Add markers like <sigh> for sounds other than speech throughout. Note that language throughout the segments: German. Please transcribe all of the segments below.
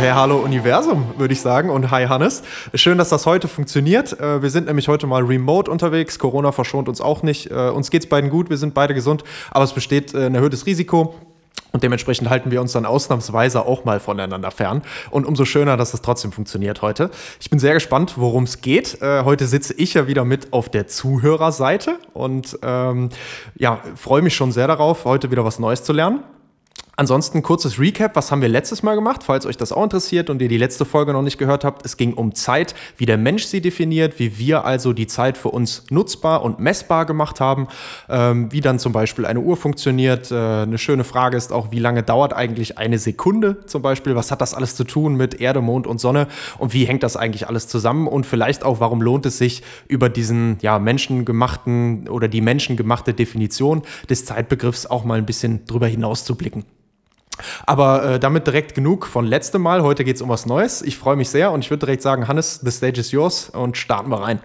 Okay, hallo Universum, würde ich sagen. Und hi Hannes. Schön, dass das heute funktioniert. Äh, Wir sind nämlich heute mal remote unterwegs. Corona verschont uns auch nicht. Äh, Uns geht's beiden gut, wir sind beide gesund, aber es besteht äh, ein erhöhtes Risiko. Und dementsprechend halten wir uns dann ausnahmsweise auch mal voneinander fern. Und umso schöner, dass es trotzdem funktioniert heute. Ich bin sehr gespannt, worum es geht. Äh, heute sitze ich ja wieder mit auf der Zuhörerseite und ähm, ja, freue mich schon sehr darauf, heute wieder was Neues zu lernen. Ansonsten kurzes Recap, was haben wir letztes Mal gemacht, falls euch das auch interessiert und ihr die letzte Folge noch nicht gehört habt. Es ging um Zeit, wie der Mensch sie definiert, wie wir also die Zeit für uns nutzbar und messbar gemacht haben, ähm, wie dann zum Beispiel eine Uhr funktioniert. Äh, eine schöne Frage ist auch, wie lange dauert eigentlich eine Sekunde zum Beispiel? Was hat das alles zu tun mit Erde, Mond und Sonne und wie hängt das eigentlich alles zusammen? Und vielleicht auch, warum lohnt es sich, über diesen ja, menschengemachten oder die menschengemachte Definition des Zeitbegriffs auch mal ein bisschen drüber hinaus zu blicken? Aber äh, damit direkt genug von letztem Mal. Heute geht es um was Neues. Ich freue mich sehr und ich würde direkt sagen, Hannes, the stage is yours und starten wir rein.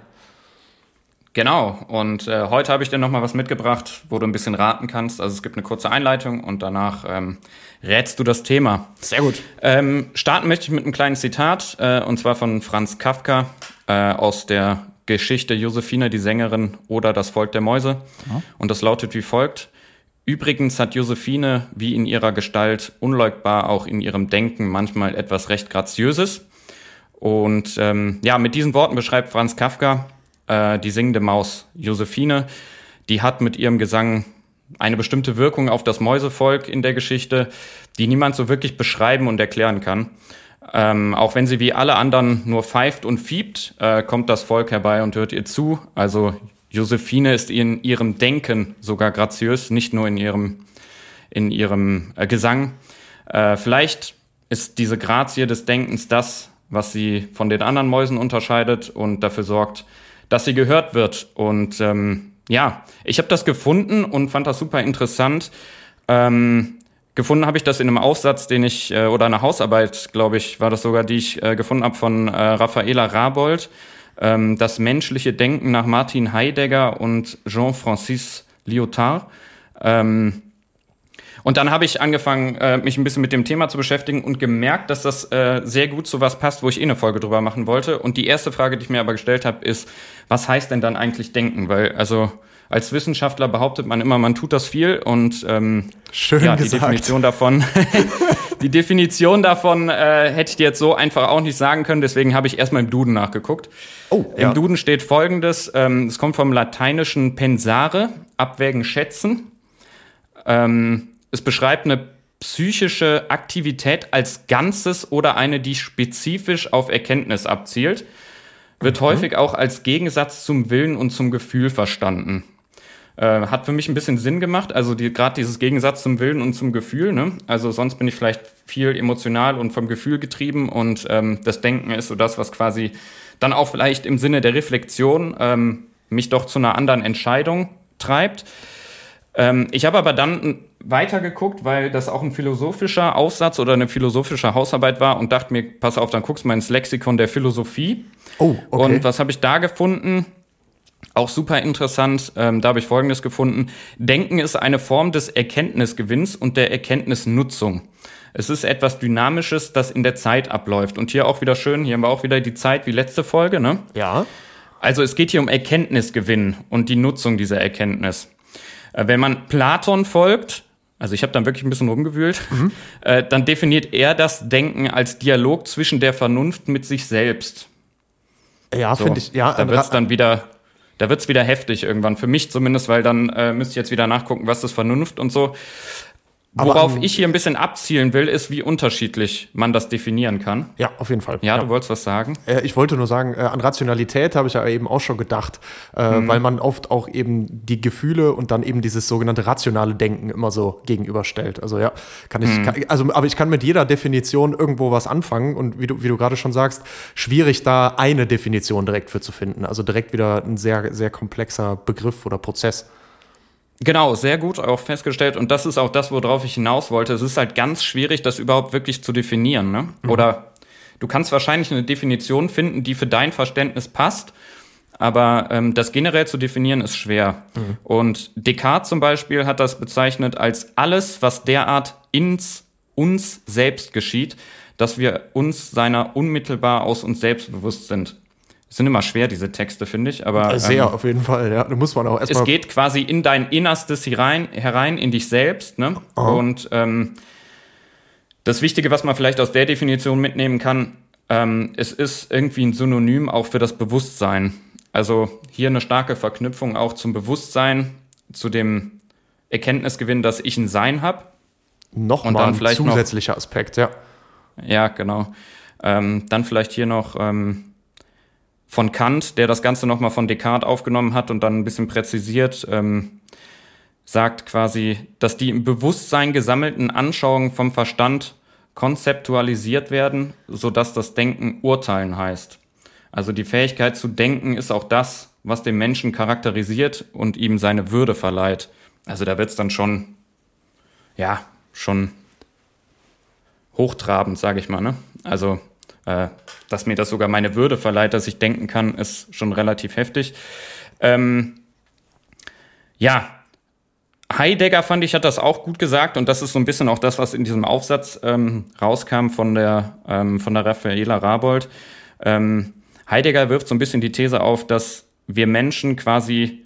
Genau, und äh, heute habe ich dir nochmal was mitgebracht, wo du ein bisschen raten kannst. Also es gibt eine kurze Einleitung und danach ähm, rätst du das Thema. Sehr gut. Ähm, starten möchte ich mit einem kleinen Zitat, äh, und zwar von Franz Kafka äh, aus der Geschichte Josephine, die Sängerin oder das Volk der Mäuse. Und das lautet wie folgt. Übrigens hat Josephine, wie in ihrer Gestalt, unleugbar auch in ihrem Denken manchmal etwas recht Graziöses. Und ähm, ja, mit diesen Worten beschreibt Franz Kafka äh, die singende Maus Josephine. Die hat mit ihrem Gesang eine bestimmte Wirkung auf das Mäusevolk in der Geschichte, die niemand so wirklich beschreiben und erklären kann. Ähm, auch wenn sie wie alle anderen nur pfeift und fiebt, äh, kommt das Volk herbei und hört ihr zu. Also Josephine ist in ihrem Denken sogar graziös, nicht nur in ihrem, in ihrem äh, Gesang. Äh, vielleicht ist diese Grazie des Denkens das, was sie von den anderen Mäusen unterscheidet und dafür sorgt, dass sie gehört wird. Und ähm, ja, ich habe das gefunden und fand das super interessant. Ähm, gefunden habe ich das in einem Aufsatz, den ich, äh, oder einer Hausarbeit, glaube ich, war das sogar, die ich äh, gefunden habe von äh, Raffaela Rabold. Ähm, das menschliche Denken nach Martin Heidegger und Jean-Francis Lyotard. Ähm, und dann habe ich angefangen, äh, mich ein bisschen mit dem Thema zu beschäftigen und gemerkt, dass das äh, sehr gut zu was passt, wo ich eh eine Folge drüber machen wollte. Und die erste Frage, die ich mir aber gestellt habe, ist, was heißt denn dann eigentlich denken? Weil, also als Wissenschaftler behauptet man immer, man tut das viel und ähm, Schön ja, die gesagt. Definition davon, <laughs> die Definition davon äh, hätte ich dir jetzt so einfach auch nicht sagen können. Deswegen habe ich erstmal im Duden nachgeguckt. Oh, Im ja. Duden steht folgendes: ähm, Es kommt vom lateinischen pensare, abwägen, schätzen. Ähm, es beschreibt eine psychische Aktivität als Ganzes oder eine, die spezifisch auf Erkenntnis abzielt. Wird häufig auch als Gegensatz zum Willen und zum Gefühl verstanden. Äh, hat für mich ein bisschen Sinn gemacht, also die, gerade dieses Gegensatz zum Willen und zum Gefühl. Ne? Also sonst bin ich vielleicht viel emotional und vom Gefühl getrieben und ähm, das Denken ist so das, was quasi dann auch vielleicht im Sinne der Reflexion ähm, mich doch zu einer anderen Entscheidung treibt. Ähm, ich habe aber dann weiter geguckt, weil das auch ein philosophischer Aufsatz oder eine philosophische Hausarbeit war und dachte mir, pass auf, dann guckst du mal ins Lexikon der Philosophie. Oh, okay. Und was habe ich da gefunden? Auch super interessant, ähm, da habe ich Folgendes gefunden. Denken ist eine Form des Erkenntnisgewinns und der Erkenntnisnutzung. Es ist etwas Dynamisches, das in der Zeit abläuft. Und hier auch wieder schön, hier haben wir auch wieder die Zeit wie letzte Folge, ne? ja. Also es geht hier um Erkenntnisgewinn und die Nutzung dieser Erkenntnis. Äh, Wenn man Platon folgt, also ich habe dann wirklich ein bisschen rumgewühlt, <laughs> äh, dann definiert er das Denken als Dialog zwischen der Vernunft mit sich selbst. Ja, So, finde ich. Ja, da wird's Ra- dann wieder, da wird's wieder heftig irgendwann. Für mich zumindest, weil dann äh, müsste ich jetzt wieder nachgucken, was ist Vernunft und so. Worauf ich hier ein bisschen abzielen will, ist, wie unterschiedlich man das definieren kann. Ja, auf jeden Fall. Ja, du wolltest was sagen? Äh, ich wollte nur sagen, äh, an Rationalität habe ich ja eben auch schon gedacht, äh, Mhm. weil man oft auch eben die Gefühle und dann eben dieses sogenannte rationale Denken immer so gegenüberstellt. Also ja, kann ich, Mhm. kann, also aber ich kann mit jeder Definition irgendwo was anfangen und wie du, wie du gerade schon sagst, schwierig da eine Definition direkt für zu finden. Also direkt wieder ein sehr, sehr komplexer Begriff oder Prozess. Genau, sehr gut auch festgestellt. Und das ist auch das, worauf ich hinaus wollte. Es ist halt ganz schwierig, das überhaupt wirklich zu definieren. Ne? Oder du kannst wahrscheinlich eine Definition finden, die für dein Verständnis passt. Aber ähm, das generell zu definieren ist schwer. Und Descartes zum Beispiel hat das bezeichnet als alles, was derart ins uns selbst geschieht, dass wir uns seiner unmittelbar aus uns selbst bewusst sind. Es sind immer schwer, diese Texte, finde ich. Aber Sehr, ähm, auf jeden Fall. Ja, da muss man auch es erstmal. geht quasi in dein Innerstes herein, herein in dich selbst. Ne? Und ähm, das Wichtige, was man vielleicht aus der Definition mitnehmen kann, ähm, es ist irgendwie ein Synonym auch für das Bewusstsein. Also hier eine starke Verknüpfung auch zum Bewusstsein, zu dem Erkenntnisgewinn, dass ich ein Sein habe. Nochmal ein vielleicht noch- zusätzlicher Aspekt, ja. Ja, genau. Ähm, dann vielleicht hier noch ähm, von Kant, der das Ganze nochmal von Descartes aufgenommen hat und dann ein bisschen präzisiert, ähm, sagt quasi, dass die im Bewusstsein gesammelten Anschauungen vom Verstand konzeptualisiert werden, sodass das Denken urteilen heißt. Also die Fähigkeit zu denken ist auch das, was den Menschen charakterisiert und ihm seine Würde verleiht. Also da wird's dann schon, ja, schon hochtrabend, sage ich mal. Ne? Also, äh, dass mir das sogar meine Würde verleiht, dass ich denken kann, ist schon relativ heftig. Ähm, ja, Heidegger fand ich, hat das auch gut gesagt und das ist so ein bisschen auch das, was in diesem Aufsatz ähm, rauskam von der, ähm, von der Raffaela Rabold. Ähm, Heidegger wirft so ein bisschen die These auf, dass wir Menschen quasi,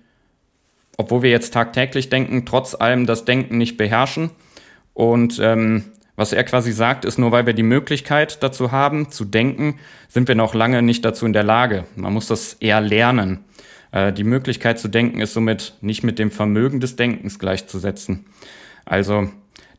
obwohl wir jetzt tagtäglich denken, trotz allem das Denken nicht beherrschen. Und ähm, was er quasi sagt, ist, nur weil wir die Möglichkeit dazu haben, zu denken, sind wir noch lange nicht dazu in der Lage. Man muss das eher lernen. Äh, die Möglichkeit zu denken ist somit nicht mit dem Vermögen des Denkens gleichzusetzen. Also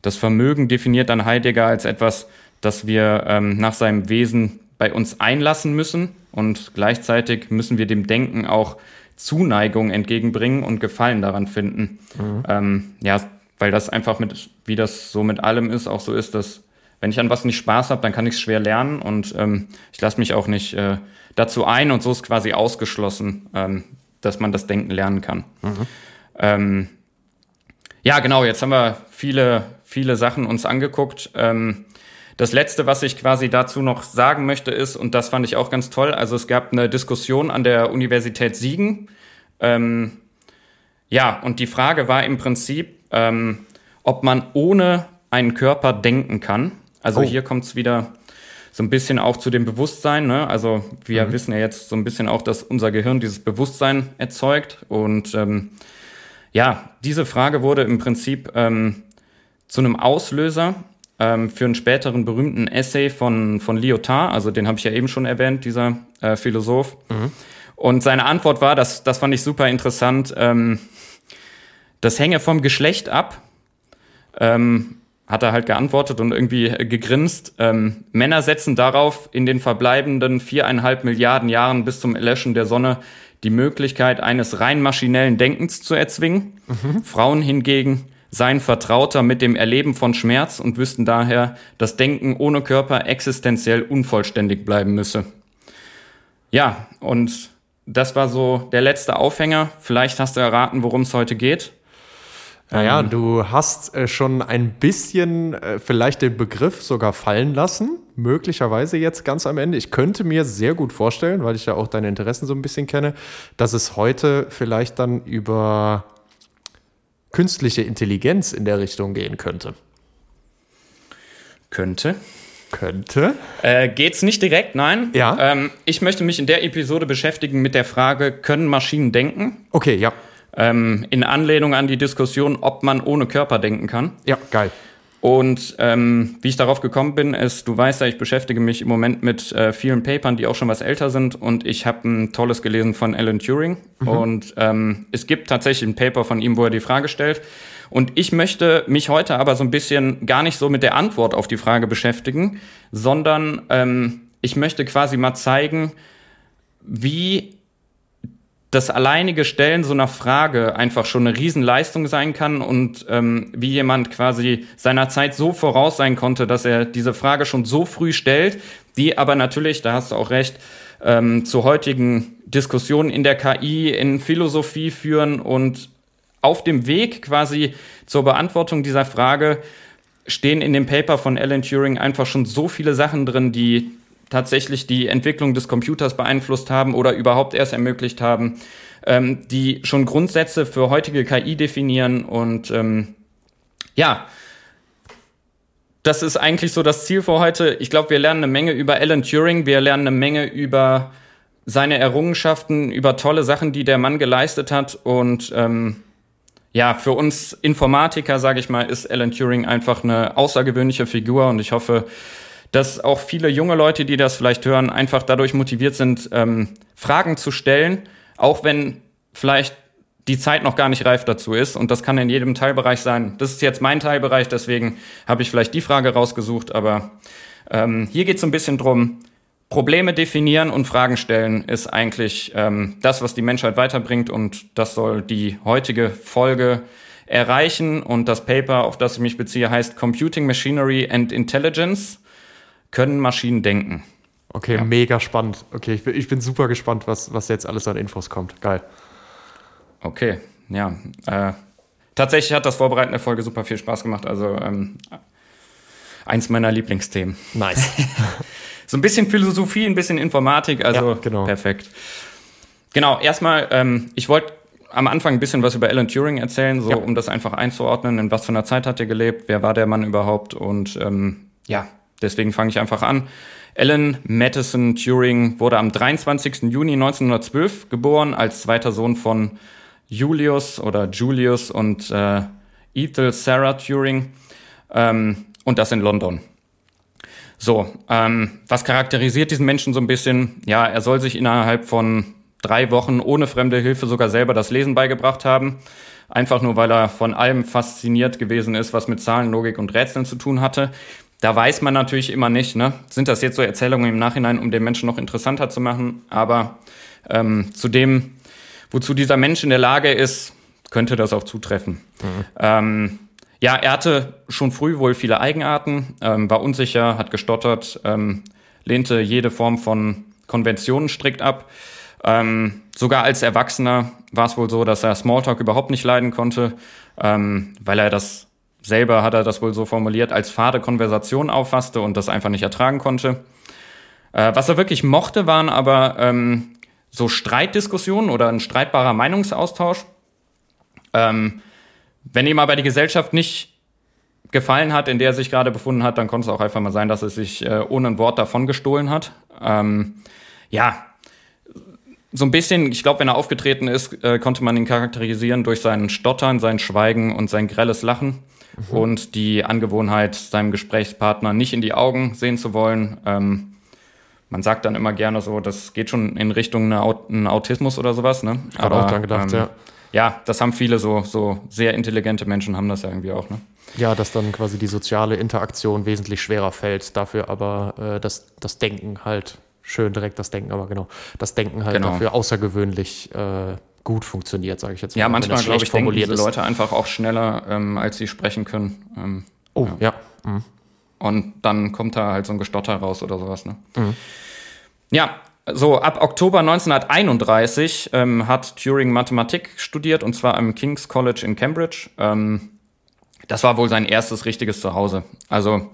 das Vermögen definiert dann Heidegger als etwas, das wir ähm, nach seinem Wesen bei uns einlassen müssen und gleichzeitig müssen wir dem Denken auch Zuneigung entgegenbringen und Gefallen daran finden. Ähm, ja, weil das einfach mit, wie das so mit allem ist, auch so ist, dass wenn ich an was nicht Spaß habe, dann kann ich es schwer lernen und ähm, ich lasse mich auch nicht äh, dazu ein und so ist quasi ausgeschlossen, ähm, dass man das Denken lernen kann. Ähm, ja, genau, jetzt haben wir viele, viele Sachen uns angeguckt. Ähm, das letzte, was ich quasi dazu noch sagen möchte, ist, und das fand ich auch ganz toll, also es gab eine Diskussion an der Universität Siegen. Ähm, ja, und die Frage war im Prinzip, ähm, ob man ohne einen Körper denken kann. Also Oh. hier kommt es wieder so ein bisschen auch zu dem Bewusstsein. Ne? Also wir wissen ja jetzt so ein bisschen auch, dass unser Gehirn dieses Bewusstsein erzeugt. Und ähm, ja, diese Frage wurde im Prinzip ähm, zu einem Auslöser ähm, für einen späteren berühmten Essay von, von Lyotard, also den habe ich ja eben schon erwähnt, dieser äh, Philosoph. Und seine Antwort war, das, das fand ich super interessant, ähm, das hänge vom Geschlecht ab. Ähm, hat er halt geantwortet und irgendwie gegrinst. Ähm, Männer setzen darauf, in den verbleibenden viereinhalb Milliarden Jahren bis zum Erlöschen der Sonne die Möglichkeit eines rein maschinellen Denkens zu erzwingen. Frauen hingegen seien vertrauter mit dem Erleben von Schmerz und wüssten daher, dass Denken ohne Körper existenziell unvollständig bleiben müsse. Ja, und das war so der letzte Aufhänger. Vielleicht hast du erraten, worum es heute geht. Naja, du hast äh, schon ein bisschen äh, vielleicht den Begriff sogar fallen lassen, möglicherweise jetzt ganz am Ende. Ich könnte mir sehr gut vorstellen, weil ich ja auch deine Interessen so ein bisschen kenne, dass es heute vielleicht dann über künstliche Intelligenz in der Richtung gehen könnte. Könnte. Könnte. Äh, geht's nicht direkt, nein. Ja. Ähm, ich möchte mich in der Episode beschäftigen mit der Frage, können Maschinen denken? Okay, ja. Ähm, in Anlehnung an die Diskussion, ob man ohne Körper denken kann. Ja, geil. Und ähm, wie ich darauf gekommen bin, ist, du weißt ja, ich beschäftige mich im Moment mit äh, vielen Papern, die auch schon was älter sind. Und ich habe ein tolles gelesen von Alan Turing. Mhm. Und ähm, es gibt tatsächlich ein Paper von ihm, wo er die Frage stellt. Und ich möchte mich heute aber so ein bisschen gar nicht so mit der Antwort auf die Frage beschäftigen, sondern ähm, ich möchte quasi mal zeigen, wie das alleinige Stellen so einer Frage einfach schon eine Riesenleistung sein kann und ähm, wie jemand quasi seiner Zeit so voraus sein konnte, dass er diese Frage schon so früh stellt, die aber natürlich, da hast du auch recht, ähm, zu heutigen Diskussionen in der KI, in Philosophie führen und auf dem Weg quasi zur Beantwortung dieser Frage stehen in dem Paper von Alan Turing einfach schon so viele Sachen drin, die tatsächlich die Entwicklung des Computers beeinflusst haben oder überhaupt erst ermöglicht haben, ähm, die schon Grundsätze für heutige KI definieren. Und ähm, ja, das ist eigentlich so das Ziel für heute. Ich glaube, wir lernen eine Menge über Alan Turing, wir lernen eine Menge über seine Errungenschaften, über tolle Sachen, die der Mann geleistet hat. Und ähm, ja, für uns Informatiker, sage ich mal, ist Alan Turing einfach eine außergewöhnliche Figur und ich hoffe, dass auch viele junge Leute, die das vielleicht hören, einfach dadurch motiviert sind, ähm, Fragen zu stellen, auch wenn vielleicht die Zeit noch gar nicht reif dazu ist. Und das kann in jedem Teilbereich sein. Das ist jetzt mein Teilbereich, deswegen habe ich vielleicht die Frage rausgesucht. Aber ähm, hier geht es ein bisschen drum, Probleme definieren und Fragen stellen ist eigentlich ähm, das, was die Menschheit weiterbringt. Und das soll die heutige Folge erreichen. Und das Paper, auf das ich mich beziehe, heißt Computing Machinery and Intelligence können Maschinen denken. Okay, ja. mega spannend. Okay, ich bin, ich bin super gespannt, was, was jetzt alles an Infos kommt. Geil. Okay, ja. Äh, tatsächlich hat das Vorbereiten der Folge super viel Spaß gemacht. Also ähm, eins meiner Lieblingsthemen. Nice. <laughs> so ein bisschen Philosophie, ein bisschen Informatik, also ja, genau. perfekt. Genau, erstmal, ähm, ich wollte am Anfang ein bisschen was über Alan Turing erzählen, so ja. um das einfach einzuordnen, in was für einer Zeit hat er gelebt, wer war der Mann überhaupt und ähm, ja, Deswegen fange ich einfach an. Alan Madison Turing wurde am 23. Juni 1912 geboren als zweiter Sohn von Julius oder Julius und äh, Ethel Sarah Turing ähm, und das in London. So, ähm, was charakterisiert diesen Menschen so ein bisschen? Ja, er soll sich innerhalb von drei Wochen ohne fremde Hilfe sogar selber das Lesen beigebracht haben. Einfach nur, weil er von allem fasziniert gewesen ist, was mit Zahlen, Logik und Rätseln zu tun hatte. Da weiß man natürlich immer nicht, ne? sind das jetzt so Erzählungen im Nachhinein, um den Menschen noch interessanter zu machen. Aber ähm, zu dem, wozu dieser Mensch in der Lage ist, könnte das auch zutreffen. Mhm. Ähm, ja, er hatte schon früh wohl viele Eigenarten, ähm, war unsicher, hat gestottert, ähm, lehnte jede Form von Konventionen strikt ab. Ähm, sogar als Erwachsener war es wohl so, dass er Smalltalk überhaupt nicht leiden konnte, ähm, weil er das selber hat er das wohl so formuliert, als fade Konversation auffasste und das einfach nicht ertragen konnte. Äh, was er wirklich mochte, waren aber ähm, so Streitdiskussionen oder ein streitbarer Meinungsaustausch. Ähm, wenn ihm aber die Gesellschaft nicht gefallen hat, in der er sich gerade befunden hat, dann konnte es auch einfach mal sein, dass er sich äh, ohne ein Wort davon gestohlen hat. Ähm, ja, so ein bisschen, ich glaube, wenn er aufgetreten ist, äh, konnte man ihn charakterisieren durch sein Stottern, sein Schweigen und sein grelles Lachen mhm. und die Angewohnheit, seinem Gesprächspartner nicht in die Augen sehen zu wollen. Ähm, man sagt dann immer gerne so, das geht schon in Richtung einen Autismus oder sowas. Ne? Ich habe auch dran gedacht, ähm, ja. Ja, das haben viele so, so sehr intelligente Menschen haben das ja irgendwie auch. Ne? Ja, dass dann quasi die soziale Interaktion wesentlich schwerer fällt, dafür aber äh, das, das Denken halt schön direkt das Denken, aber genau, das Denken halt genau. dafür außergewöhnlich äh, gut funktioniert, sage ich jetzt mal. Ja, manchmal, glaube ich, denken diese ist. Leute einfach auch schneller, ähm, als sie sprechen können. Ähm, oh, ja. ja. Mhm. Und dann kommt da halt so ein Gestotter raus oder sowas. Ne? Mhm. Ja, so ab Oktober 1931 ähm, hat Turing Mathematik studiert und zwar am King's College in Cambridge. Ähm, das war wohl sein erstes richtiges Zuhause. Also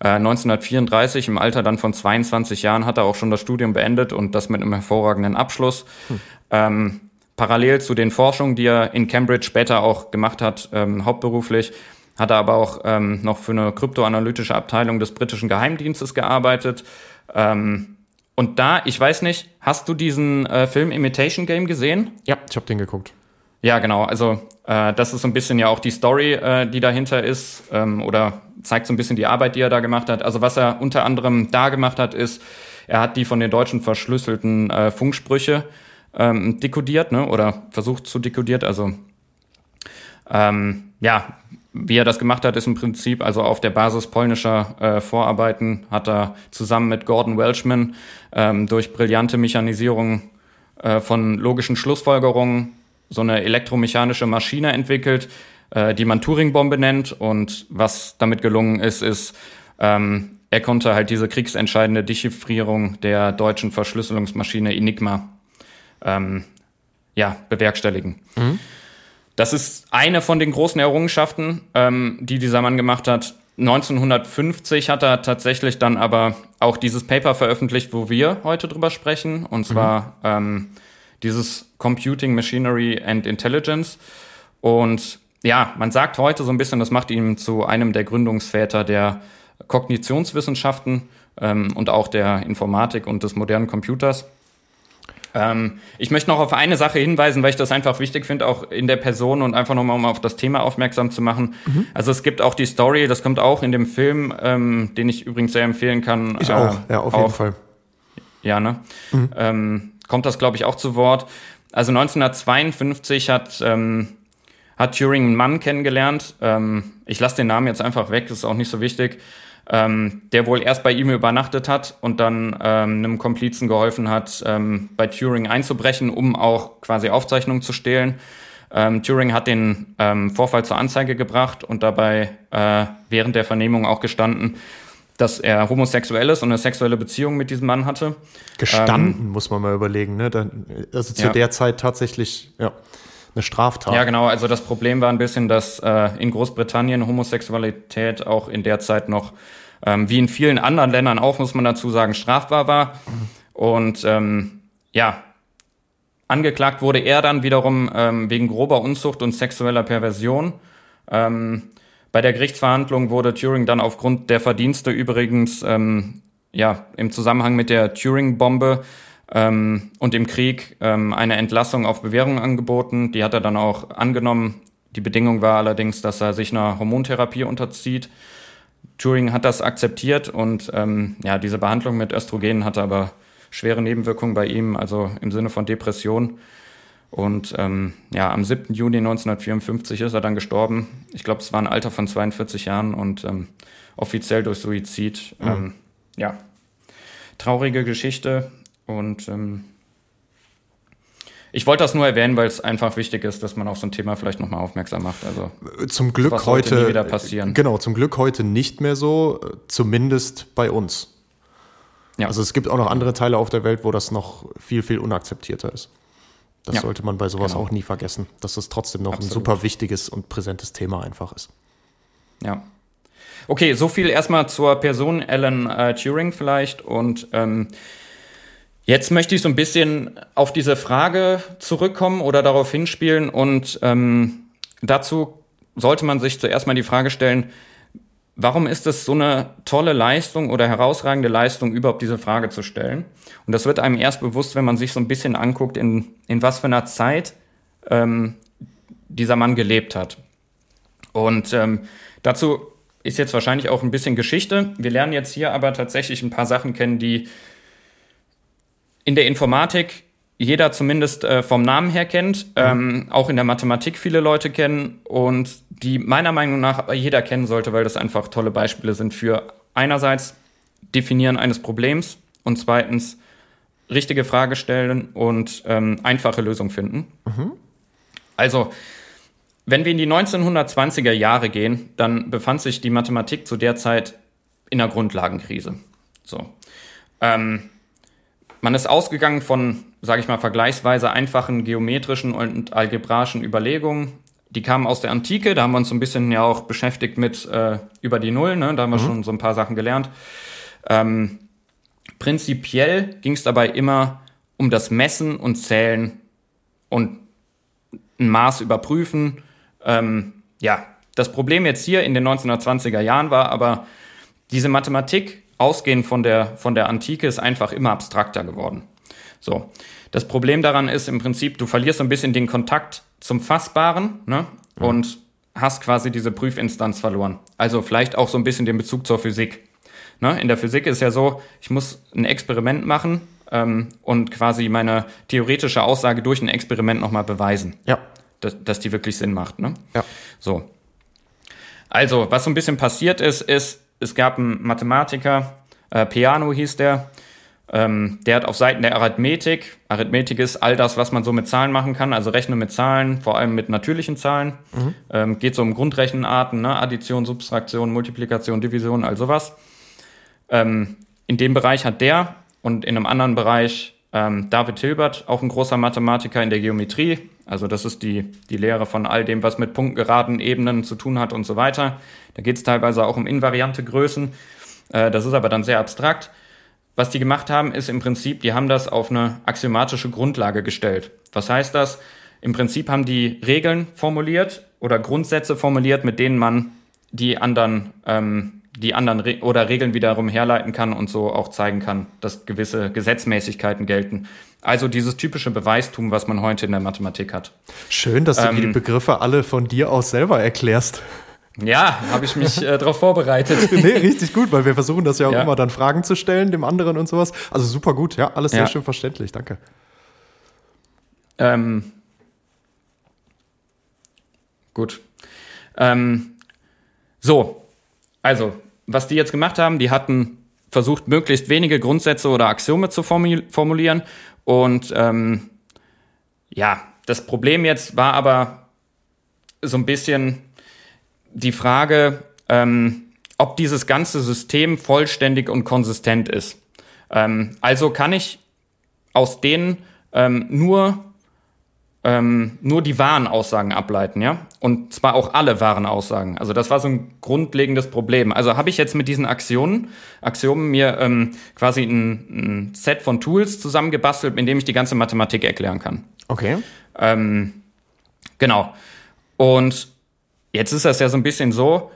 1934 äh, im Alter dann von 22 Jahren hat er auch schon das Studium beendet und das mit einem hervorragenden Abschluss. Hm. Ähm, parallel zu den Forschungen, die er in Cambridge später auch gemacht hat, ähm, hauptberuflich, hat er aber auch ähm, noch für eine kryptoanalytische Abteilung des britischen Geheimdienstes gearbeitet. Ähm, und da, ich weiß nicht, hast du diesen äh, Film Imitation Game gesehen? Ja, ich habe den geguckt. Ja, genau. Also äh, das ist so ein bisschen ja auch die Story, äh, die dahinter ist, ähm, oder zeigt so ein bisschen die Arbeit, die er da gemacht hat. Also was er unter anderem da gemacht hat, ist, er hat die von den Deutschen verschlüsselten äh, Funksprüche ähm, dekodiert, ne, oder versucht zu dekodiert. Also ähm, ja, wie er das gemacht hat, ist im Prinzip, also auf der Basis polnischer äh, Vorarbeiten, hat er zusammen mit Gordon Welchman ähm, durch brillante Mechanisierung äh, von logischen Schlussfolgerungen so eine elektromechanische Maschine entwickelt, äh, die man Turing-Bombe nennt. Und was damit gelungen ist, ist, ähm, er konnte halt diese kriegsentscheidende Dechiffrierung der deutschen Verschlüsselungsmaschine Enigma ähm, ja, bewerkstelligen. Mhm. Das ist eine von den großen Errungenschaften, ähm, die dieser Mann gemacht hat. 1950 hat er tatsächlich dann aber auch dieses Paper veröffentlicht, wo wir heute drüber sprechen, und zwar mhm. ähm, dieses Computing, Machinery and Intelligence. Und ja, man sagt heute so ein bisschen, das macht ihn zu einem der Gründungsväter der Kognitionswissenschaften ähm, und auch der Informatik und des modernen Computers. Ähm, ich möchte noch auf eine Sache hinweisen, weil ich das einfach wichtig finde, auch in der Person und einfach nochmal, um auf das Thema aufmerksam zu machen. Mhm. Also es gibt auch die Story, das kommt auch in dem Film, ähm, den ich übrigens sehr empfehlen kann. Ich auch, äh, ja, auf jeden Fall. Ja, ne? Mhm. Ähm, kommt das, glaube ich, auch zu Wort. Also 1952 hat, ähm, hat Turing einen Mann kennengelernt. Ähm, ich lasse den Namen jetzt einfach weg, das ist auch nicht so wichtig ähm, der wohl erst bei ihm übernachtet hat und dann ähm, einem Komplizen geholfen hat, ähm, bei Turing einzubrechen, um auch quasi Aufzeichnungen zu stehlen. Ähm, Turing hat den ähm, Vorfall zur Anzeige gebracht und dabei äh, während der Vernehmung auch gestanden, dass er homosexuell ist und eine sexuelle Beziehung mit diesem Mann hatte. Gestanden, ähm, muss man mal überlegen. Ne? Dann, also zu ja. der Zeit tatsächlich, ja eine Straftat. Ja, genau. Also das Problem war ein bisschen, dass äh, in Großbritannien Homosexualität auch in der Zeit noch ähm, wie in vielen anderen Ländern auch, muss man dazu sagen, strafbar war. Und ähm, ja, angeklagt wurde er dann wiederum ähm, wegen grober Unzucht und sexueller Perversion. Ähm, bei der Gerichtsverhandlung wurde Turing dann aufgrund der Verdienste übrigens ähm, ja, im Zusammenhang mit der Turing-Bombe ähm, und im Krieg ähm, eine Entlassung auf Bewährung angeboten. Die hat er dann auch angenommen. Die Bedingung war allerdings, dass er sich einer Hormontherapie unterzieht. Turing hat das akzeptiert und ähm, ja, diese Behandlung mit Östrogenen hatte aber schwere Nebenwirkungen bei ihm, also im Sinne von Depression. Und ähm, ja, am 7. Juni 1954 ist er dann gestorben. Ich glaube, es war ein Alter von 42 Jahren und ähm, offiziell durch Suizid. Mhm. Ähm, ja, traurige Geschichte und ähm, ich wollte das nur erwähnen, weil es einfach wichtig ist, dass man auf so ein Thema vielleicht nochmal aufmerksam macht. Also zum Glück heute wieder passieren. Genau, zum Glück heute nicht mehr so, zumindest bei uns. Ja. Also es gibt auch noch andere Teile auf der Welt, wo das noch viel, viel unakzeptierter ist. Das ja. sollte man bei sowas genau. auch nie vergessen, dass es trotzdem noch Absolut. ein super wichtiges und präsentes Thema einfach ist. Ja. Okay, so viel erstmal zur Person Alan äh, Turing vielleicht und ähm, Jetzt möchte ich so ein bisschen auf diese Frage zurückkommen oder darauf hinspielen und ähm, dazu sollte man sich zuerst mal die Frage stellen, warum ist es so eine tolle Leistung oder herausragende Leistung, überhaupt diese Frage zu stellen? Und das wird einem erst bewusst, wenn man sich so ein bisschen anguckt, in, in was für einer Zeit ähm, dieser Mann gelebt hat. Und ähm, dazu ist jetzt wahrscheinlich auch ein bisschen Geschichte. Wir lernen jetzt hier aber tatsächlich ein paar Sachen kennen, die in der Informatik jeder zumindest äh, vom Namen her kennt, mhm. ähm, auch in der Mathematik viele Leute kennen und die meiner Meinung nach jeder kennen sollte, weil das einfach tolle Beispiele sind für einerseits Definieren eines Problems und zweitens richtige Frage stellen und ähm, einfache Lösungen finden. Mhm. Also, wenn wir in die 1920er Jahre gehen, dann befand sich die Mathematik zu der Zeit in der Grundlagenkrise. So. Ähm, man ist ausgegangen von, sage ich mal, vergleichsweise einfachen geometrischen und algebraischen Überlegungen. Die kamen aus der Antike, da haben wir uns so ein bisschen ja auch beschäftigt mit äh, über die Null, ne? da haben wir mhm. schon so ein paar Sachen gelernt. Ähm, prinzipiell ging es dabei immer um das Messen und Zählen und ein Maß überprüfen. Ähm, ja, das Problem jetzt hier in den 1920er Jahren war aber, diese Mathematik ausgehend von der, von der Antike ist einfach immer abstrakter geworden. So. Das Problem daran ist im Prinzip, du verlierst so ein bisschen den Kontakt zum Fassbaren ne? Mhm. und hast quasi diese Prüfinstanz verloren. Also vielleicht auch so ein bisschen den Bezug zur Physik. Ne? In der Physik ist ja so, ich muss ein Experiment machen ähm, und quasi meine theoretische Aussage durch ein Experiment nochmal beweisen. Ja. Dass, dass die wirklich Sinn macht. Ne? Ja. So. Also, was so ein bisschen passiert ist, ist, es gab einen Mathematiker, äh, Piano hieß der, ähm, der hat auf Seiten der Arithmetik, Arithmetik ist all das, was man so mit Zahlen machen kann, also Rechnen mit Zahlen, vor allem mit natürlichen Zahlen. Mhm. Ähm, geht so um Grundrechenarten, ne? Addition, Subtraktion, Multiplikation, Division, all sowas. Ähm, in dem Bereich hat der und in einem anderen Bereich ähm, David Hilbert, auch ein großer Mathematiker in der Geometrie. Also das ist die, die Lehre von all dem, was mit punktgeraden Ebenen zu tun hat und so weiter. Da geht es teilweise auch um invariante Größen. Äh, das ist aber dann sehr abstrakt. Was die gemacht haben, ist im Prinzip, die haben das auf eine axiomatische Grundlage gestellt. Was heißt das? Im Prinzip haben die Regeln formuliert oder Grundsätze formuliert, mit denen man die anderen, ähm, die anderen Re oder Regeln wiederum herleiten kann und so auch zeigen kann, dass gewisse Gesetzmäßigkeiten gelten. Also dieses typische Beweistum, was man heute in der Mathematik hat. Schön, dass du ähm, die Begriffe alle von dir aus selber erklärst. Ja, habe ich mich äh, darauf vorbereitet. <laughs> nee, richtig gut, weil wir versuchen das ja auch ja. immer dann Fragen zu stellen, dem anderen und sowas. Also super gut, ja, alles sehr ja. schön verständlich, danke. Ähm, gut. Ähm, so, also, was die jetzt gemacht haben, die hatten versucht, möglichst wenige Grundsätze oder Axiome zu formulieren. Und ähm, ja, das Problem jetzt war aber so ein bisschen, die Frage, ähm, ob dieses ganze System vollständig und konsistent ist. Ähm, also kann ich aus denen ähm, nur, ähm, nur die wahren Aussagen ableiten, ja? Und zwar auch alle wahren Aussagen. Also das war so ein grundlegendes Problem. Also habe ich jetzt mit diesen Axionen, Axiomen mir ähm, quasi ein, ein, Set von Tools zusammengebastelt, mit dem ich die ganze Mathematik erklären kann. Okay. Ähm, genau. Und Jetzt ist das ja so ein bisschen so,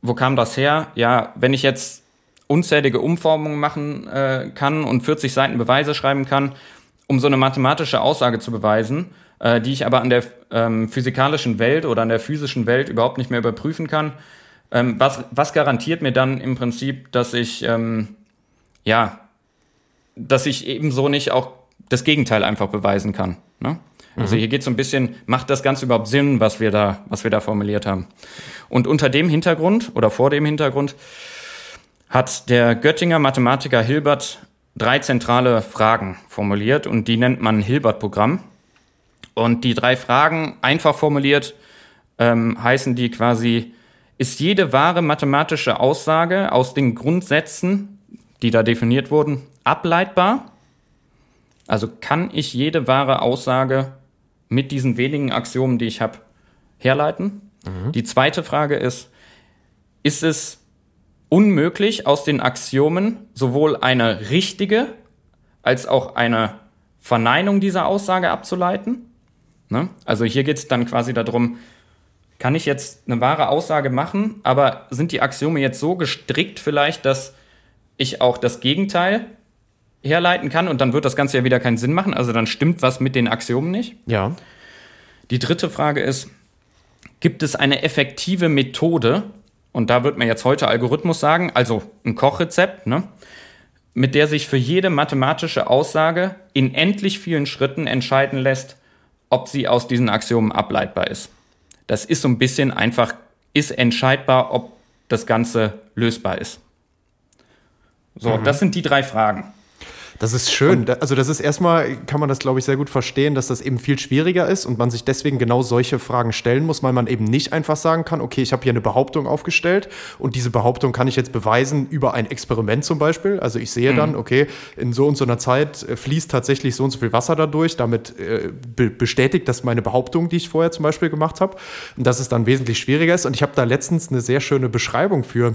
wo kam das her? Ja, wenn ich jetzt unzählige Umformungen machen äh, kann und 40 Seiten Beweise schreiben kann, um so eine mathematische Aussage zu beweisen, äh, die ich aber an der ähm, physikalischen Welt oder an der physischen Welt überhaupt nicht mehr überprüfen kann, ähm, was, was garantiert mir dann im Prinzip, dass ich, ähm, ja, dass ich ebenso nicht auch das Gegenteil einfach beweisen kann? Ne? Also mhm. hier geht es so ein bisschen, macht das Ganze überhaupt Sinn, was wir da, was wir da formuliert haben? Und unter dem Hintergrund oder vor dem Hintergrund hat der Göttinger Mathematiker Hilbert drei zentrale Fragen formuliert und die nennt man Hilbert-Programm. Und die drei Fragen, einfach formuliert, ähm, heißen die quasi, ist jede wahre mathematische Aussage aus den Grundsätzen, die da definiert wurden, ableitbar? Also kann ich jede wahre Aussage mit diesen wenigen Axiomen, die ich habe, herleiten. Mhm. Die zweite Frage ist, ist es unmöglich, aus den Axiomen sowohl eine richtige als auch eine Verneinung dieser Aussage abzuleiten? Ne? Also hier geht es dann quasi darum, kann ich jetzt eine wahre Aussage machen, aber sind die Axiome jetzt so gestrickt vielleicht, dass ich auch das Gegenteil herleiten kann und dann wird das Ganze ja wieder keinen Sinn machen. Also dann stimmt was mit den Axiomen nicht. Ja. Die dritte Frage ist, gibt es eine effektive Methode, und da wird man jetzt heute Algorithmus sagen, also ein Kochrezept, ne, mit der sich für jede mathematische Aussage in endlich vielen Schritten entscheiden lässt, ob sie aus diesen Axiomen ableitbar ist. Das ist so ein bisschen einfach, ist entscheidbar, ob das Ganze lösbar ist. So, mhm. das sind die drei Fragen. Das ist schön. Und also das ist erstmal, kann man das, glaube ich, sehr gut verstehen, dass das eben viel schwieriger ist und man sich deswegen genau solche Fragen stellen muss, weil man eben nicht einfach sagen kann, okay, ich habe hier eine Behauptung aufgestellt und diese Behauptung kann ich jetzt beweisen über ein Experiment zum Beispiel. Also ich sehe mhm. dann, okay, in so und so einer Zeit äh, fließt tatsächlich so und so viel Wasser dadurch. Damit äh, be bestätigt das meine Behauptung, die ich vorher zum Beispiel gemacht habe. Und dass es dann wesentlich schwieriger ist. Und ich habe da letztens eine sehr schöne Beschreibung für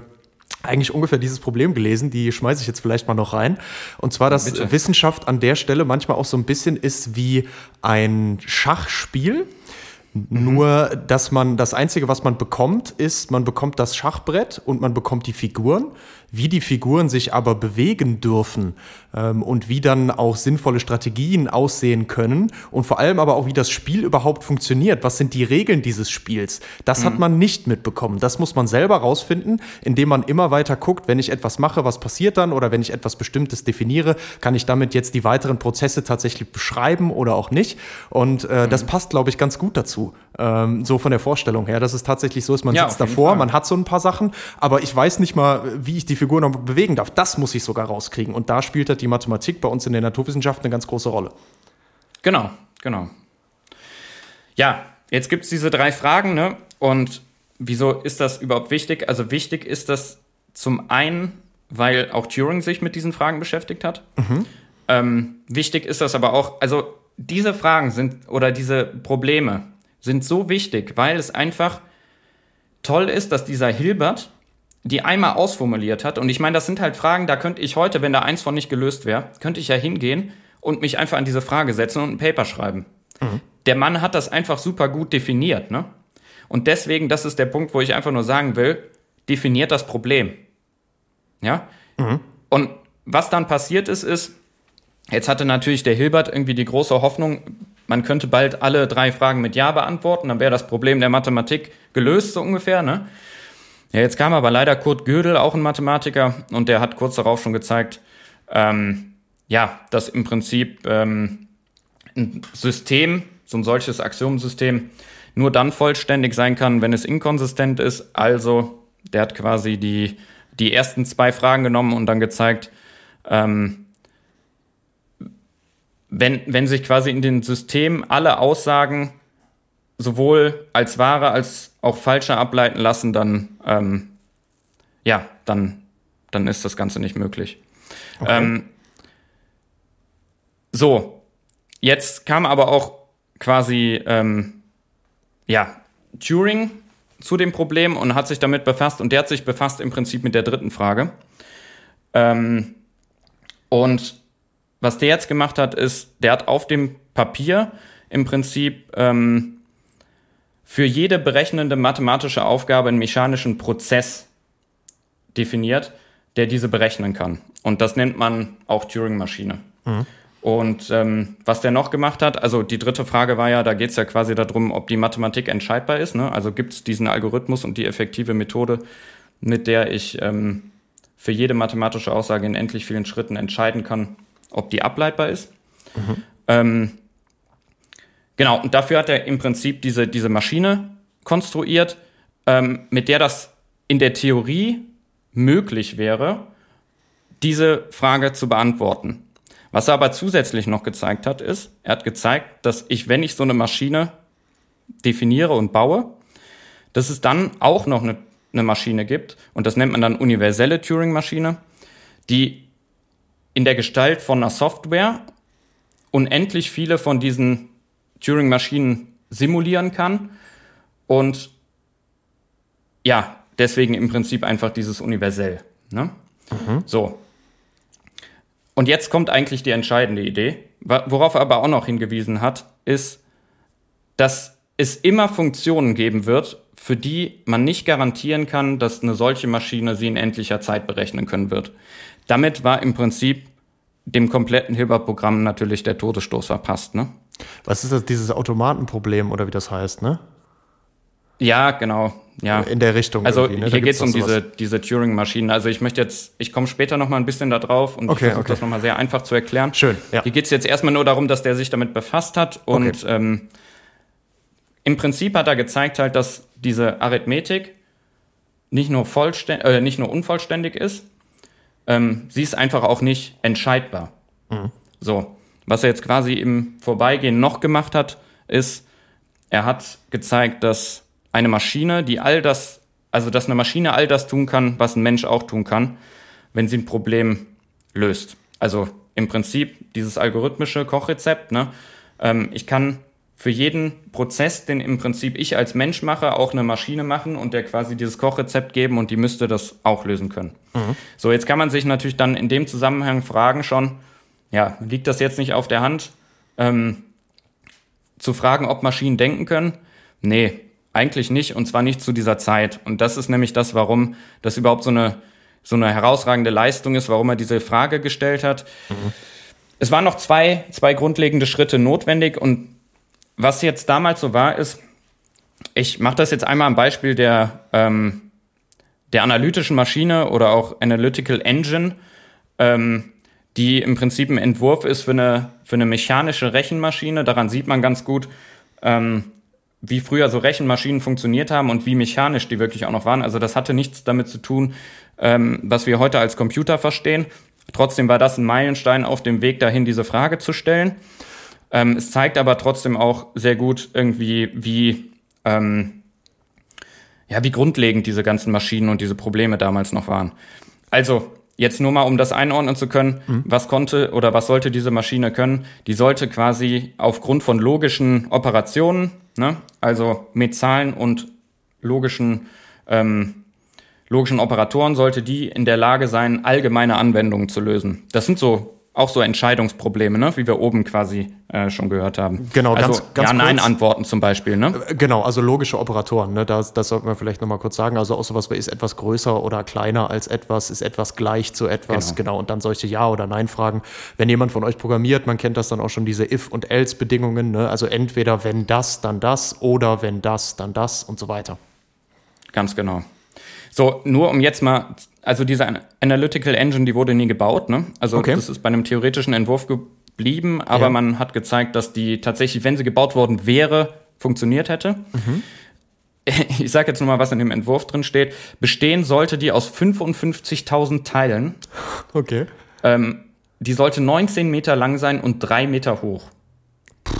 eigentlich ungefähr dieses Problem gelesen, die schmeiße ich jetzt vielleicht mal noch rein. Und zwar, dass Bitte. Wissenschaft an der Stelle manchmal auch so ein bisschen ist wie ein Schachspiel. Nur, dass man das Einzige, was man bekommt, ist, man bekommt das Schachbrett und man bekommt die Figuren. Wie die Figuren sich aber bewegen dürfen ähm, und wie dann auch sinnvolle Strategien aussehen können und vor allem aber auch, wie das Spiel überhaupt funktioniert. Was sind die Regeln dieses Spiels? Das mhm. hat man nicht mitbekommen. Das muss man selber rausfinden, indem man immer weiter guckt, wenn ich etwas mache, was passiert dann oder wenn ich etwas Bestimmtes definiere, kann ich damit jetzt die weiteren Prozesse tatsächlich beschreiben oder auch nicht. Und äh, mhm. das passt, glaube ich, ganz gut dazu. Ähm, so von der Vorstellung her, dass es tatsächlich so ist, man ja, sitzt davor, Fall. man hat so ein paar Sachen, aber ich weiß nicht mal, wie ich die Figur noch bewegen darf. Das muss ich sogar rauskriegen. Und da spielt halt die Mathematik bei uns in der Naturwissenschaft eine ganz große Rolle. Genau, genau. Ja, jetzt gibt es diese drei Fragen, ne? Und wieso ist das überhaupt wichtig? Also wichtig ist das zum einen, weil auch Turing sich mit diesen Fragen beschäftigt hat. Mhm. Ähm, wichtig ist das aber auch, also diese Fragen sind oder diese Probleme sind so wichtig, weil es einfach toll ist, dass dieser Hilbert die einmal ausformuliert hat. Und ich meine, das sind halt Fragen, da könnte ich heute, wenn da eins von nicht gelöst wäre, könnte ich ja hingehen und mich einfach an diese Frage setzen und ein Paper schreiben. Mhm. Der Mann hat das einfach super gut definiert, ne? Und deswegen, das ist der Punkt, wo ich einfach nur sagen will, definiert das Problem. Ja? Mhm. Und was dann passiert ist, ist, jetzt hatte natürlich der Hilbert irgendwie die große Hoffnung, man könnte bald alle drei Fragen mit Ja beantworten, dann wäre das Problem der Mathematik gelöst, so ungefähr, ne? Ja, jetzt kam aber leider Kurt Gödel, auch ein Mathematiker, und der hat kurz darauf schon gezeigt, ähm, ja, dass im Prinzip ähm, ein System, so ein solches Axiomsystem, nur dann vollständig sein kann, wenn es inkonsistent ist. Also, der hat quasi die, die ersten zwei Fragen genommen und dann gezeigt, ähm, wenn, wenn sich quasi in den Systemen alle Aussagen sowohl als wahre als auch falsche ableiten lassen, dann ähm, ja, dann, dann ist das Ganze nicht möglich. Okay. Ähm, so, jetzt kam aber auch quasi ähm, ja, Turing zu dem Problem und hat sich damit befasst und der hat sich befasst im Prinzip mit der dritten Frage. Ähm, und was der jetzt gemacht hat, ist, der hat auf dem Papier im Prinzip ähm, für jede berechnende mathematische Aufgabe einen mechanischen Prozess definiert, der diese berechnen kann. Und das nennt man auch Turing-Maschine. Mhm. Und ähm, was der noch gemacht hat, also die dritte Frage war ja, da geht es ja quasi darum, ob die Mathematik entscheidbar ist. Ne? Also gibt es diesen Algorithmus und die effektive Methode, mit der ich ähm, für jede mathematische Aussage in endlich vielen Schritten entscheiden kann, ob die ableitbar ist. Mhm. Ähm, Genau, und dafür hat er im Prinzip diese, diese Maschine konstruiert, ähm, mit der das in der Theorie möglich wäre, diese Frage zu beantworten. Was er aber zusätzlich noch gezeigt hat, ist, er hat gezeigt, dass ich, wenn ich so eine Maschine definiere und baue, dass es dann auch noch eine, eine Maschine gibt, und das nennt man dann universelle Turing-Maschine, die in der Gestalt von einer Software unendlich viele von diesen Turing-Maschinen simulieren kann. Und ja, deswegen im Prinzip einfach dieses Universell. Ne? Mhm. So. Und jetzt kommt eigentlich die entscheidende Idee. Worauf er aber auch noch hingewiesen hat, ist, dass es immer Funktionen geben wird, für die man nicht garantieren kann, dass eine solche Maschine sie in endlicher Zeit berechnen können wird. Damit war im Prinzip dem kompletten Hilbert-Programm natürlich der Todesstoß verpasst. Ne? Was ist das, dieses Automatenproblem oder wie das heißt, ne? Ja, genau. Ja. In der Richtung. Also ne? hier geht es um diese, diese Turing-Maschinen. Also ich möchte jetzt, ich komme später noch mal ein bisschen da drauf und okay, versuche okay. das noch mal sehr einfach zu erklären. Schön. Ja. Hier geht es jetzt erstmal nur darum, dass der sich damit befasst hat und okay. ähm, im Prinzip hat er gezeigt halt, dass diese Arithmetik nicht nur, vollständig, äh, nicht nur unvollständig ist, ähm, sie ist einfach auch nicht entscheidbar. Mhm. So. Was er jetzt quasi im Vorbeigehen noch gemacht hat, ist, er hat gezeigt, dass eine Maschine, die all das, also dass eine Maschine all das tun kann, was ein Mensch auch tun kann, wenn sie ein Problem löst. Also im Prinzip dieses algorithmische Kochrezept. Ne? Ähm, ich kann für jeden Prozess, den im Prinzip ich als Mensch mache, auch eine Maschine machen und der quasi dieses Kochrezept geben und die müsste das auch lösen können. Mhm. So, jetzt kann man sich natürlich dann in dem Zusammenhang fragen schon, ja, liegt das jetzt nicht auf der Hand, ähm, zu fragen, ob Maschinen denken können? Nee, eigentlich nicht und zwar nicht zu dieser Zeit. Und das ist nämlich das, warum das überhaupt so eine, so eine herausragende Leistung ist, warum er diese Frage gestellt hat. Mhm. Es waren noch zwei, zwei grundlegende Schritte notwendig und was jetzt damals so war, ist, ich mache das jetzt einmal am Beispiel der, ähm, der analytischen Maschine oder auch Analytical Engine, ähm, die im Prinzip ein Entwurf ist für eine, für eine mechanische Rechenmaschine. Daran sieht man ganz gut, ähm, wie früher so Rechenmaschinen funktioniert haben und wie mechanisch die wirklich auch noch waren. Also das hatte nichts damit zu tun, ähm, was wir heute als Computer verstehen. Trotzdem war das ein Meilenstein auf dem Weg dahin, diese Frage zu stellen. Ähm, es zeigt aber trotzdem auch sehr gut irgendwie, wie, ähm, ja, wie grundlegend diese ganzen Maschinen und diese Probleme damals noch waren. Also, jetzt nur mal, um das einordnen zu können, mhm. was konnte oder was sollte diese Maschine können? Die sollte quasi aufgrund von logischen Operationen, ne, also mit Zahlen und logischen, ähm, logischen Operatoren, sollte die in der Lage sein, allgemeine Anwendungen zu lösen. Das sind so auch so Entscheidungsprobleme, ne? wie wir oben quasi äh, schon gehört haben. Genau, also, ganz, ganz ja, nein Antworten zum Beispiel. Ne? Äh, genau, also logische Operatoren. Ne? Das, das sollten wir vielleicht nochmal kurz sagen. Also auch sowas, ist etwas größer oder kleiner als etwas, ist etwas gleich zu etwas. Genau, genau. und dann solche Ja- oder Nein-Fragen. Wenn jemand von euch programmiert, man kennt das dann auch schon, diese If- und Else-Bedingungen. Ne? Also entweder wenn das, dann das oder wenn das, dann das und so weiter. Ganz genau. So, nur um jetzt mal also diese Analytical Engine, die wurde nie gebaut, ne? Also okay. das ist bei einem theoretischen Entwurf geblieben, aber ja. man hat gezeigt, dass die tatsächlich, wenn sie gebaut worden wäre, funktioniert hätte. Mhm. <laughs> Ich sage jetzt nur mal, was in dem Entwurf drin steht. Bestehen sollte die aus 55.000 Teilen. Okay. Ähm, die sollte 19 Meter lang sein und 3 Meter hoch.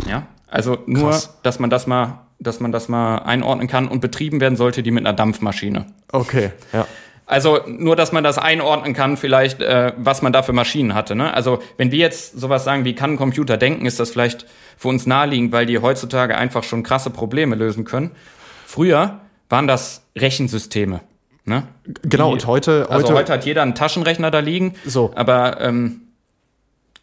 Ja, also nur, Krass. dass man das mal, dass man das mal einordnen kann und betrieben werden sollte die mit einer Dampfmaschine. Okay, ja. Also nur, dass man das einordnen kann, vielleicht, äh, was man da für Maschinen hatte. Ne? Also wenn wir jetzt sowas sagen, wie kann ein Computer denken, ist das vielleicht für uns naheliegend, weil die heutzutage einfach schon krasse Probleme lösen können. Früher waren das Rechensysteme. Ne? Genau, die, und heute, heute. Also heute hat jeder einen Taschenrechner da liegen. So. Aber ähm,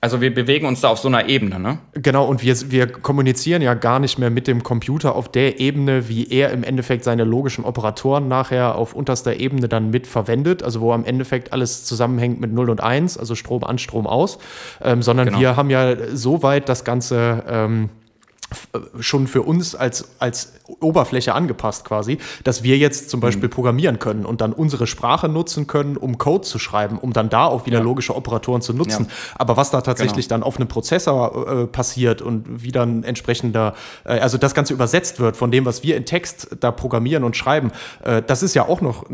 also wir bewegen uns da auf so einer Ebene, ne? Genau, und wir, wir kommunizieren ja gar nicht mehr mit dem Computer auf der Ebene, wie er im Endeffekt seine logischen Operatoren nachher auf unterster Ebene dann mit verwendet, also wo am Endeffekt alles zusammenhängt mit 0 und 1, also Strom an, Strom aus, ähm, sondern genau. wir haben ja so weit das Ganze ähm, schon für uns als, als Oberfläche angepasst quasi, dass wir jetzt zum Beispiel mhm. programmieren können und dann unsere Sprache nutzen können, um Code zu schreiben, um dann da auch wieder ja. logische Operatoren zu nutzen. Ja. Aber was da tatsächlich genau. dann auf einem Prozessor äh, passiert und wie dann entsprechender, äh, also das Ganze übersetzt wird von dem, was wir in Text da programmieren und schreiben, äh, das ist ja auch noch,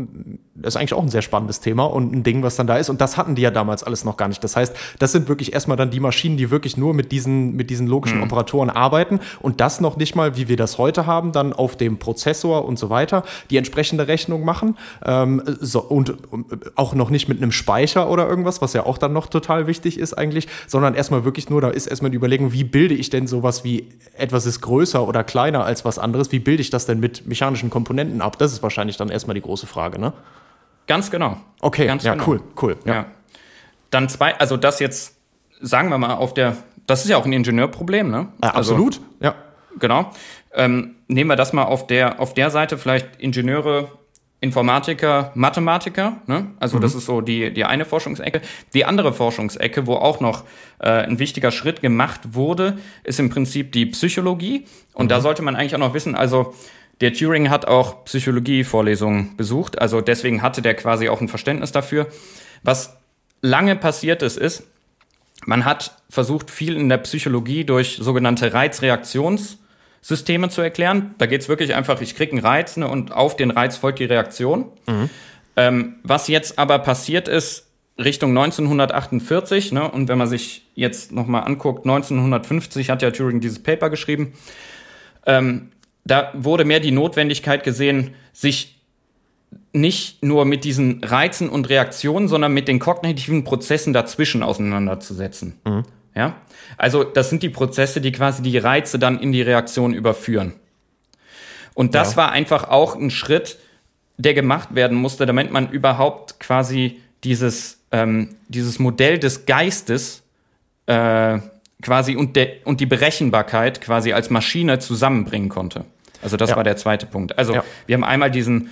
das ist eigentlich auch ein sehr spannendes Thema und ein Ding, was dann da ist. Und das hatten die ja damals alles noch gar nicht. Das heißt, das sind wirklich erstmal dann die Maschinen, die wirklich nur mit diesen, mit diesen logischen mhm. Operatoren arbeiten und das noch nicht mal, wie wir das heute haben, dann auf dem Prozessor und so weiter die entsprechende Rechnung machen ähm, so, und, und, auch noch nicht mit einem Speicher oder irgendwas, was ja auch dann noch total wichtig ist eigentlich, sondern erstmal wirklich nur, da ist erstmal die Überlegung, wie bilde ich denn sowas wie etwas ist größer oder kleiner als was anderes, wie bilde ich das denn mit mechanischen Komponenten ab? Das ist wahrscheinlich dann erstmal die große Frage, ne? Ganz genau. Okay, Ganz ja, genau. cool, cool. Ja. ja. Dann zwei, also das jetzt, sagen wir mal, auf der das ist ja auch ein Ingenieurproblem, ne? Ja, absolut, also, ja. Genau. Ähm, nehmen wir das mal auf der, auf der Seite, vielleicht Ingenieure, Informatiker, Mathematiker. Ne? Also mhm. das ist so die, die eine Forschungsecke. Die andere Forschungsecke, wo auch noch äh, ein wichtiger Schritt gemacht wurde, ist im Prinzip die Psychologie. Und mhm. da sollte man eigentlich auch noch wissen, also der Turing hat auch Psychologie-Vorlesungen besucht, also deswegen hatte der quasi auch ein Verständnis dafür. Was lange passiert ist, ist, man hat versucht, viel in der Psychologie durch sogenannte Reizreaktionssysteme zu erklären. Da geht es wirklich einfach, ich kriege einen Reiz ne, und auf den Reiz folgt die Reaktion. Mhm. Ähm, was jetzt aber passiert ist, Richtung 1948, ne, und wenn man sich jetzt nochmal anguckt, 1950 hat ja Turing dieses Paper geschrieben, ähm, da wurde mehr die Notwendigkeit gesehen, sich nicht nur mit diesen Reizen und Reaktionen, sondern mit den kognitiven Prozessen dazwischen auseinanderzusetzen. Mhm. Ja? Also das sind die Prozesse, die quasi die Reize dann in die Reaktion überführen. Und das ja. war einfach auch ein Schritt, der gemacht werden musste, damit man überhaupt quasi dieses, ähm, dieses Modell des Geistes äh, quasi und, de und die Berechenbarkeit quasi als Maschine zusammenbringen konnte. Also das Ja. war der zweite Punkt. Also Ja. wir haben einmal diesen,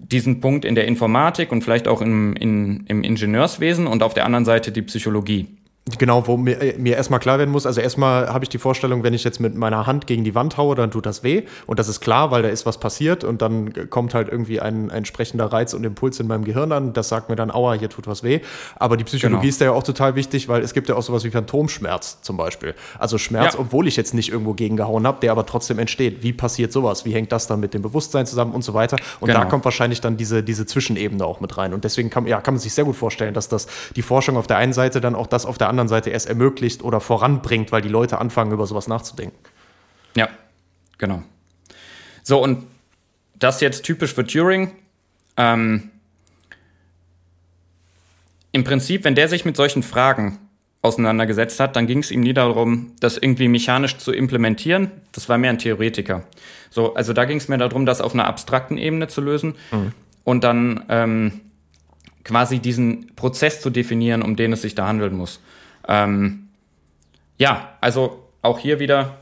diesen Punkt in der Informatik und vielleicht auch im, in, im Ingenieurswesen und auf der anderen Seite die Psychologie. Genau, wo mir, äh, mir erstmal klar werden muss, also erstmal habe ich die Vorstellung, wenn ich jetzt mit meiner Hand gegen die Wand haue, dann tut das weh. Und das ist klar, weil da ist was passiert und dann kommt halt irgendwie ein, ein entsprechender Reiz und Impuls in meinem Gehirn an. Das sagt mir dann, aua, hier tut was weh. Aber die Psychologie Genau. ist da ja auch total wichtig, weil es gibt ja auch sowas wie Phantomschmerz zum Beispiel. Also Schmerz, Ja. obwohl ich jetzt nicht irgendwo gegengehauen habe, der aber trotzdem entsteht. Wie passiert sowas? Wie hängt das dann mit dem Bewusstsein zusammen und so weiter? Und da Genau. kommt wahrscheinlich dann diese, diese Zwischenebene auch mit rein. Und deswegen kann, ja, kann man sich sehr gut vorstellen, dass das die Forschung auf der einen Seite dann auch das auf der anderen Seite erst ermöglicht oder voranbringt, weil die Leute anfangen, über sowas nachzudenken. Ja, genau. So, und das jetzt typisch für Turing. Ähm, Im Prinzip, wenn der sich mit solchen Fragen auseinandergesetzt hat, dann ging es ihm nie darum, das irgendwie mechanisch zu implementieren. Das war mehr ein Theoretiker. So, also da ging es mir darum, das auf einer abstrakten Ebene zu lösen und dann ähm, quasi diesen Prozess zu definieren, um den es sich da handeln muss. Ähm, ja, also auch hier wieder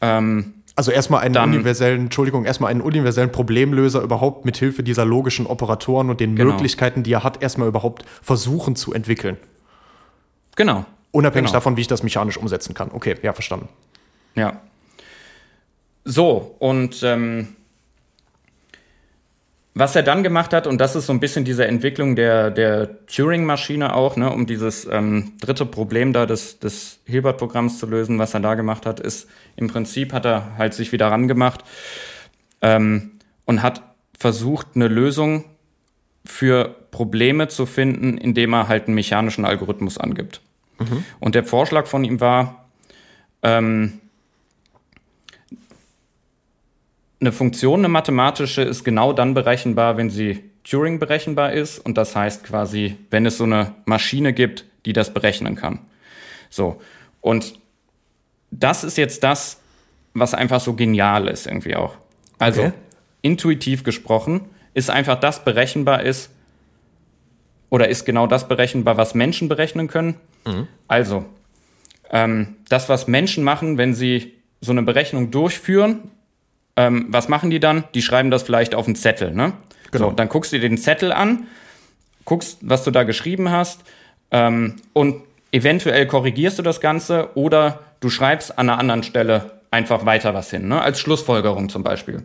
ähm, Also erstmal einen Dann- universellen, Entschuldigung, erstmal einen universellen Problemlöser überhaupt mit Hilfe dieser logischen Operatoren und den Genau. Möglichkeiten, die er hat, erstmal überhaupt versuchen zu entwickeln. genau. Unabhängig Genau. davon, wie ich das mechanisch umsetzen kann. Okay, ja, verstanden. Ja. So, und ähm, was er dann gemacht hat, und das ist so ein bisschen diese Entwicklung der, der Turing-Maschine auch, ne, um dieses ähm, dritte Problem da des, des Hilbert-Programms zu lösen, was er da gemacht hat, ist, im Prinzip hat er halt sich wieder rangemacht ähm, und hat versucht, eine Lösung für Probleme zu finden, indem er halt einen mechanischen Algorithmus angibt. Und der Vorschlag von ihm war, ähm, eine Funktion, eine mathematische, ist genau dann berechenbar, wenn sie Turing berechenbar ist. Und das heißt quasi, wenn es so eine Maschine gibt, die das berechnen kann. So. Und das ist jetzt das, was einfach so genial ist irgendwie auch. Also, Okay. intuitiv gesprochen, ist einfach das berechenbar ist, oder ist genau das berechenbar, was Menschen berechnen können. Also, ähm, das, was Menschen machen, wenn sie so eine Berechnung durchführen, ähm, was machen die dann? Die schreiben das vielleicht auf einen Zettel, ne? Genau. So, dann guckst du dir den Zettel an, guckst, was du da geschrieben hast ähm, und eventuell korrigierst du das Ganze oder du schreibst an einer anderen Stelle einfach weiter was hin, ne? als Schlussfolgerung zum Beispiel.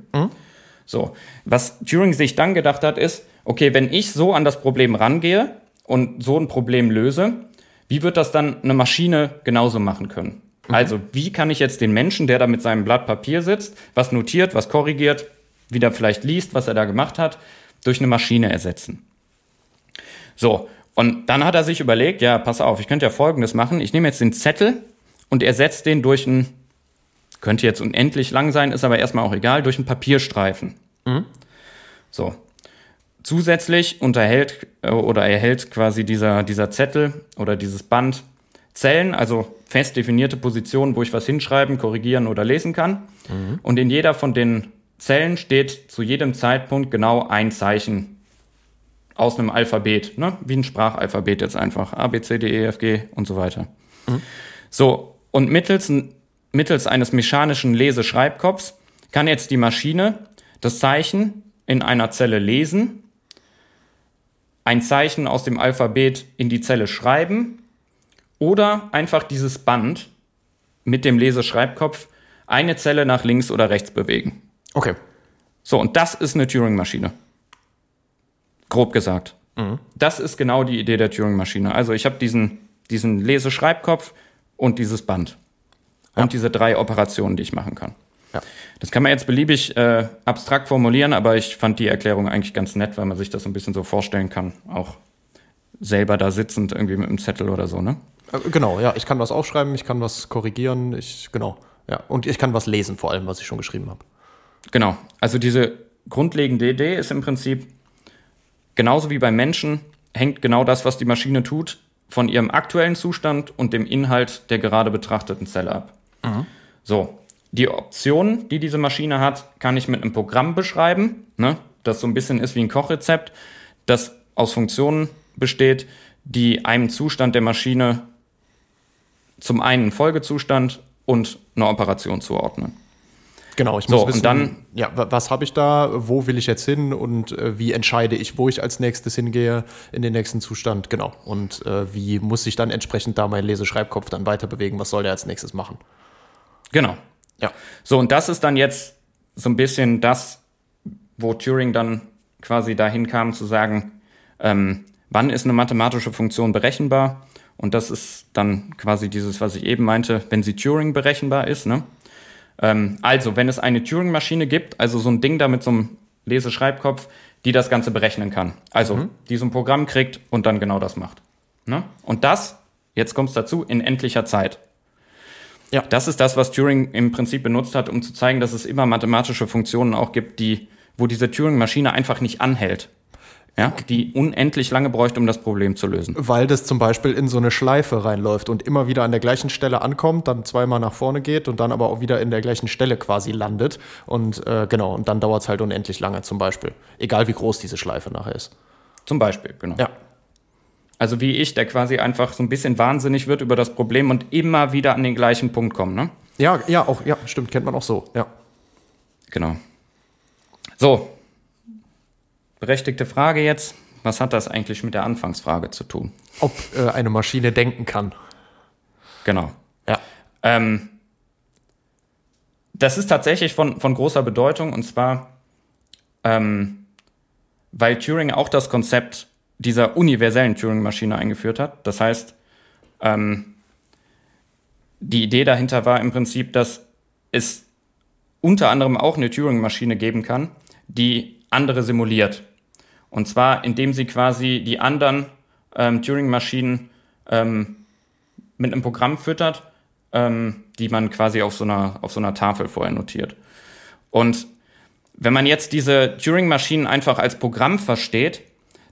So, was Turing sich dann gedacht hat, ist, okay, wenn ich so an das Problem rangehe und so ein Problem löse, wie wird das dann eine Maschine genauso machen können? Also, wie kann ich jetzt den Menschen, der da mit seinem Blatt Papier sitzt, was notiert, was korrigiert, wieder vielleicht liest, was er da gemacht hat, durch eine Maschine ersetzen? So, und dann hat er sich überlegt, ja, pass auf, ich könnte ja Folgendes machen. Ich nehme jetzt den Zettel und ersetze den durch einen, könnte jetzt unendlich lang sein, ist aber erstmal auch egal, durch einen Papierstreifen. So. Zusätzlich unterhält äh, oder erhält quasi dieser, dieser Zettel oder dieses Band Zellen, also fest definierte Positionen, wo ich was hinschreiben, korrigieren oder lesen kann. Und in jeder von den Zellen steht zu jedem Zeitpunkt genau ein Zeichen aus einem Alphabet, ne? wie ein Sprachalphabet jetzt einfach. A, B, C, D, E, F, G und so weiter. So, und mittels, mittels eines mechanischen Leseschreibkopfs kann jetzt die Maschine das Zeichen in einer Zelle lesen, ein Zeichen aus dem Alphabet in die Zelle schreiben oder einfach dieses Band mit dem Leseschreibkopf eine Zelle nach links oder rechts bewegen. Okay. So, und das ist eine Turing-Maschine. Grob gesagt. Das ist genau die Idee der Turing-Maschine. Also ich habe diesen, diesen Leseschreibkopf und dieses Band. Und diese drei Operationen, die ich machen kann. Ja. Das kann man jetzt beliebig äh, abstrakt formulieren, aber ich fand die Erklärung eigentlich ganz nett, weil man sich das so ein bisschen so vorstellen kann. Auch selber da sitzend irgendwie mit einem Zettel oder so, ne? Äh, Genau, ja, ich kann was aufschreiben, ich kann was korrigieren, ich, genau. Ja, und ich kann was lesen, vor allem, was ich schon geschrieben habe. Genau. Also diese grundlegende Idee ist im Prinzip genauso wie beim Menschen hängt genau das, was die Maschine tut, von ihrem aktuellen Zustand und dem Inhalt der gerade betrachteten Zelle ab. So, die Optionen, die diese Maschine hat, kann ich mit einem Programm beschreiben, ne? das so ein bisschen ist wie ein Kochrezept, das aus Funktionen besteht, die einem Zustand der Maschine zum einen einen Folgezustand und eine Operation zuordnen. Genau, ich So, muss und wissen, dann- ja, wa- was habe ich da, wo will ich jetzt hin und äh, wie entscheide ich, wo ich als nächstes hingehe in den nächsten Zustand, genau. Und äh, wie muss ich dann entsprechend da mein Leseschreibkopf dann weiter bewegen, was soll der als nächstes machen? Genau. Ja. So, und das ist dann jetzt so ein bisschen das, wo Turing dann quasi dahin kam zu sagen, ähm, wann ist eine mathematische Funktion berechenbar? Und das ist dann quasi dieses, was ich eben meinte, wenn sie Turing berechenbar ist. Ne? Ähm, also, wenn es eine Turing-Maschine gibt, also so ein Ding da mit so einem Leseschreibkopf, die das Ganze berechnen kann. Also, die so ein Programm kriegt und dann genau das macht. Ne? Und das, jetzt kommt es dazu, in endlicher Zeit. Ja. Das ist das, was Turing im Prinzip benutzt hat, um zu zeigen, dass es immer mathematische Funktionen auch gibt, die, wo diese Turing-Maschine einfach nicht anhält. Ja, die unendlich lange bräuchte, um das Problem zu lösen. Weil das zum Beispiel in so eine Schleife reinläuft und immer wieder an der gleichen Stelle ankommt, dann zweimal nach vorne geht und dann aber auch wieder in der gleichen Stelle quasi landet. Und äh, genau, und dann dauert es halt unendlich lange zum Beispiel. Egal wie groß diese Schleife nachher ist. Zum Beispiel, genau. Ja. Also wie ich, der quasi einfach so ein bisschen wahnsinnig wird über das Problem und immer wieder an den gleichen Punkt kommt, ne? Ja, ja, auch, ja, stimmt, kennt man auch so, ja. Genau. So. Berechtigte Frage jetzt. Was hat das eigentlich mit der Anfangsfrage zu tun? Ob äh, eine Maschine denken kann. Genau. Ja. Ähm, das ist tatsächlich von, von großer Bedeutung und zwar, ähm, weil Turing auch das Konzept dieser universellen Turing-Maschine eingeführt hat. Das heißt, ähm, die Idee dahinter war im Prinzip, dass es unter anderem auch eine Turing-Maschine geben kann, die andere simuliert. Und zwar, indem sie quasi die anderen ähm, Turing-Maschinen ähm, mit einem Programm füttert, ähm, die man quasi auf so, einer, auf so einer Tafel vorher notiert. Und wenn man jetzt diese Turing-Maschinen einfach als Programm versteht,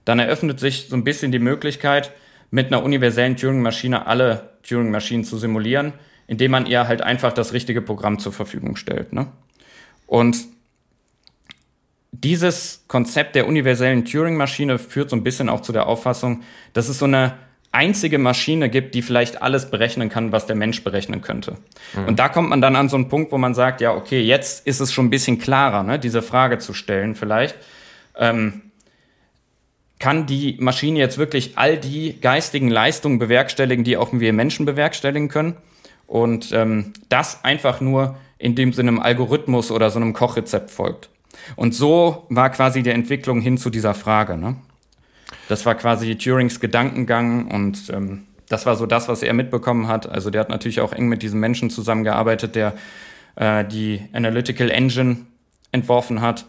dann eröffnet sich so ein bisschen die Möglichkeit, mit einer universellen Turing-Maschine alle Turing-Maschinen zu simulieren, indem man ihr halt einfach das richtige Programm zur Verfügung stellt. Ne? Und dieses Konzept der universellen Turing-Maschine führt so ein bisschen auch zu der Auffassung, dass es so eine einzige Maschine gibt, die vielleicht alles berechnen kann, was der Mensch berechnen könnte. Und da kommt man dann an so einen Punkt, wo man sagt, ja, okay, jetzt ist es schon ein bisschen klarer, ne, diese Frage zu stellen vielleicht. Ähm, kann die Maschine jetzt wirklich all die geistigen Leistungen bewerkstelligen, die auch wir Menschen bewerkstelligen können? Und ähm, das einfach nur, indem sie einem Algorithmus oder so einem Kochrezept folgt. Und so war quasi die Entwicklung hin zu dieser Frage. Ne? Das war quasi Turings Gedankengang und ähm, das war so das, was er mitbekommen hat. Also der hat natürlich auch eng mit diesem Menschen zusammengearbeitet, der äh, die Analytical Engine entworfen hat.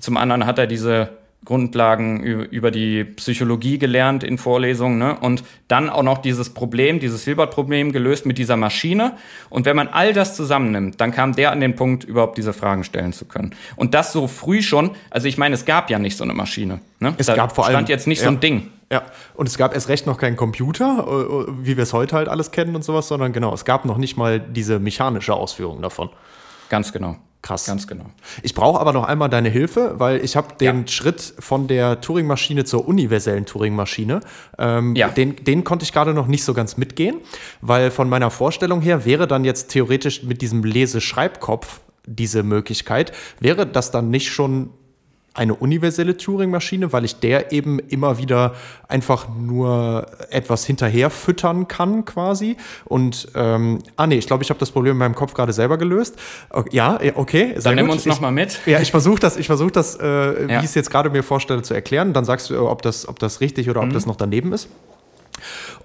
Zum anderen hat er diese Grundlagen über die Psychologie gelernt in Vorlesungen ne? und dann auch noch dieses Problem, dieses Hilbert-Problem gelöst mit dieser Maschine. Und wenn man all das zusammennimmt, dann kam der an den Punkt, überhaupt diese Fragen stellen zu können. Und das so früh schon, also ich meine, es gab ja nicht so eine Maschine. Ne? Es da gab vor allem- stand jetzt nicht so ja. ein Ding. Ja, und es gab erst recht noch keinen Computer, äh, wie wir es heute halt alles kennen und sowas, sondern genau, es gab noch nicht mal diese mechanische Ausführung davon. Ganz genau. Krass. Ganz genau. Ich brauche aber noch einmal deine Hilfe, weil ich habe den Ja. Schritt von der Turing-Maschine zur universellen Turing-Maschine, ähm, Ja. den, den konnte ich gerade noch nicht so ganz mitgehen, weil von meiner Vorstellung her wäre dann jetzt theoretisch mit diesem Lese-Schreibkopf diese Möglichkeit, wäre das dann nicht schon eine universelle Turing-Maschine, weil ich der eben immer wieder einfach nur etwas hinterher füttern kann quasi. Und ähm, ah nee, ich glaube, ich habe das Problem in meinem Kopf gerade selber gelöst. Ja, okay. sehr Dann nimm gut. uns Ich- noch mal mit. Ja, ich versuche das, ich versuche das, äh, wie Ja. ich es jetzt gerade mir vorstelle, zu erklären. Dann sagst du, ob das, ob das richtig oder ob das noch daneben ist.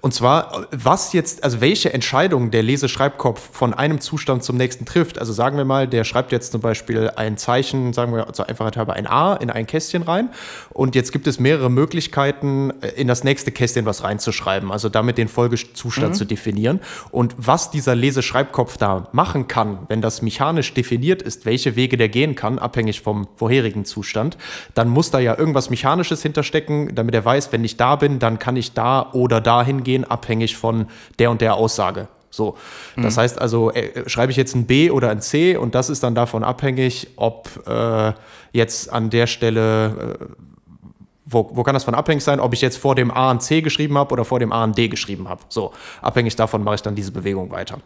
Und zwar, was jetzt, also welche Entscheidung der Leseschreibkopf von einem Zustand zum nächsten trifft. Also sagen wir mal, der schreibt jetzt zum Beispiel ein Zeichen, sagen wir zur Einfachheit halber ein A in ein Kästchen rein. Und jetzt gibt es mehrere Möglichkeiten, äh, in das nächste Kästchen was reinzuschreiben. Also damit den Folgezustand zu definieren. Und was dieser Leseschreibkopf da machen kann, wenn das mechanisch definiert ist, welche Wege der gehen kann, abhängig vom vorherigen Zustand, dann muss da ja irgendwas Mechanisches hinterstecken, damit er weiß, wenn ich da bin, dann kann ich da oder dahin gehen, abhängig von der und der Aussage. So, das heißt also, äh, schreibe ich jetzt ein B oder ein C und das ist dann davon abhängig, ob äh, jetzt an der Stelle, äh, wo, wo kann das von abhängig sein, ob ich jetzt vor dem A ein C geschrieben habe oder vor dem A ein D geschrieben habe. So, abhängig davon mache ich dann diese Bewegung weiter.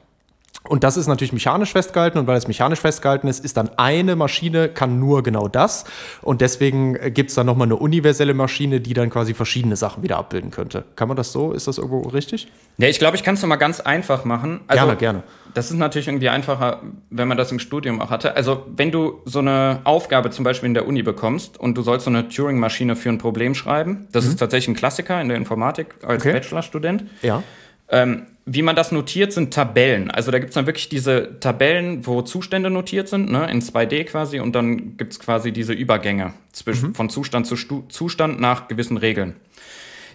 Und das ist natürlich mechanisch festgehalten und weil es mechanisch festgehalten ist, ist dann eine Maschine, kann nur genau das. Und deswegen gibt es dann nochmal eine universelle Maschine, die dann quasi verschiedene Sachen wieder abbilden könnte. Kann man das so? Ist das irgendwo richtig? Ja, ich glaube, ich kann es nochmal ganz einfach machen. Also, gerne, gerne. Das ist natürlich irgendwie einfacher, wenn man das im Studium auch hatte. Also, wenn du so eine Aufgabe zum Beispiel in der Uni bekommst und du sollst so eine Turing-Maschine für ein Problem schreiben, das mhm. ist tatsächlich ein Klassiker in der Informatik als okay. Bachelorstudent. Ja. Ähm, wie man das notiert, sind Tabellen. Also da gibt es dann wirklich diese Tabellen, wo Zustände notiert sind, ne, in 2D quasi, und dann gibt es quasi diese Übergänge zwischen, mhm. von Zustand zu Stu Zustand nach gewissen Regeln.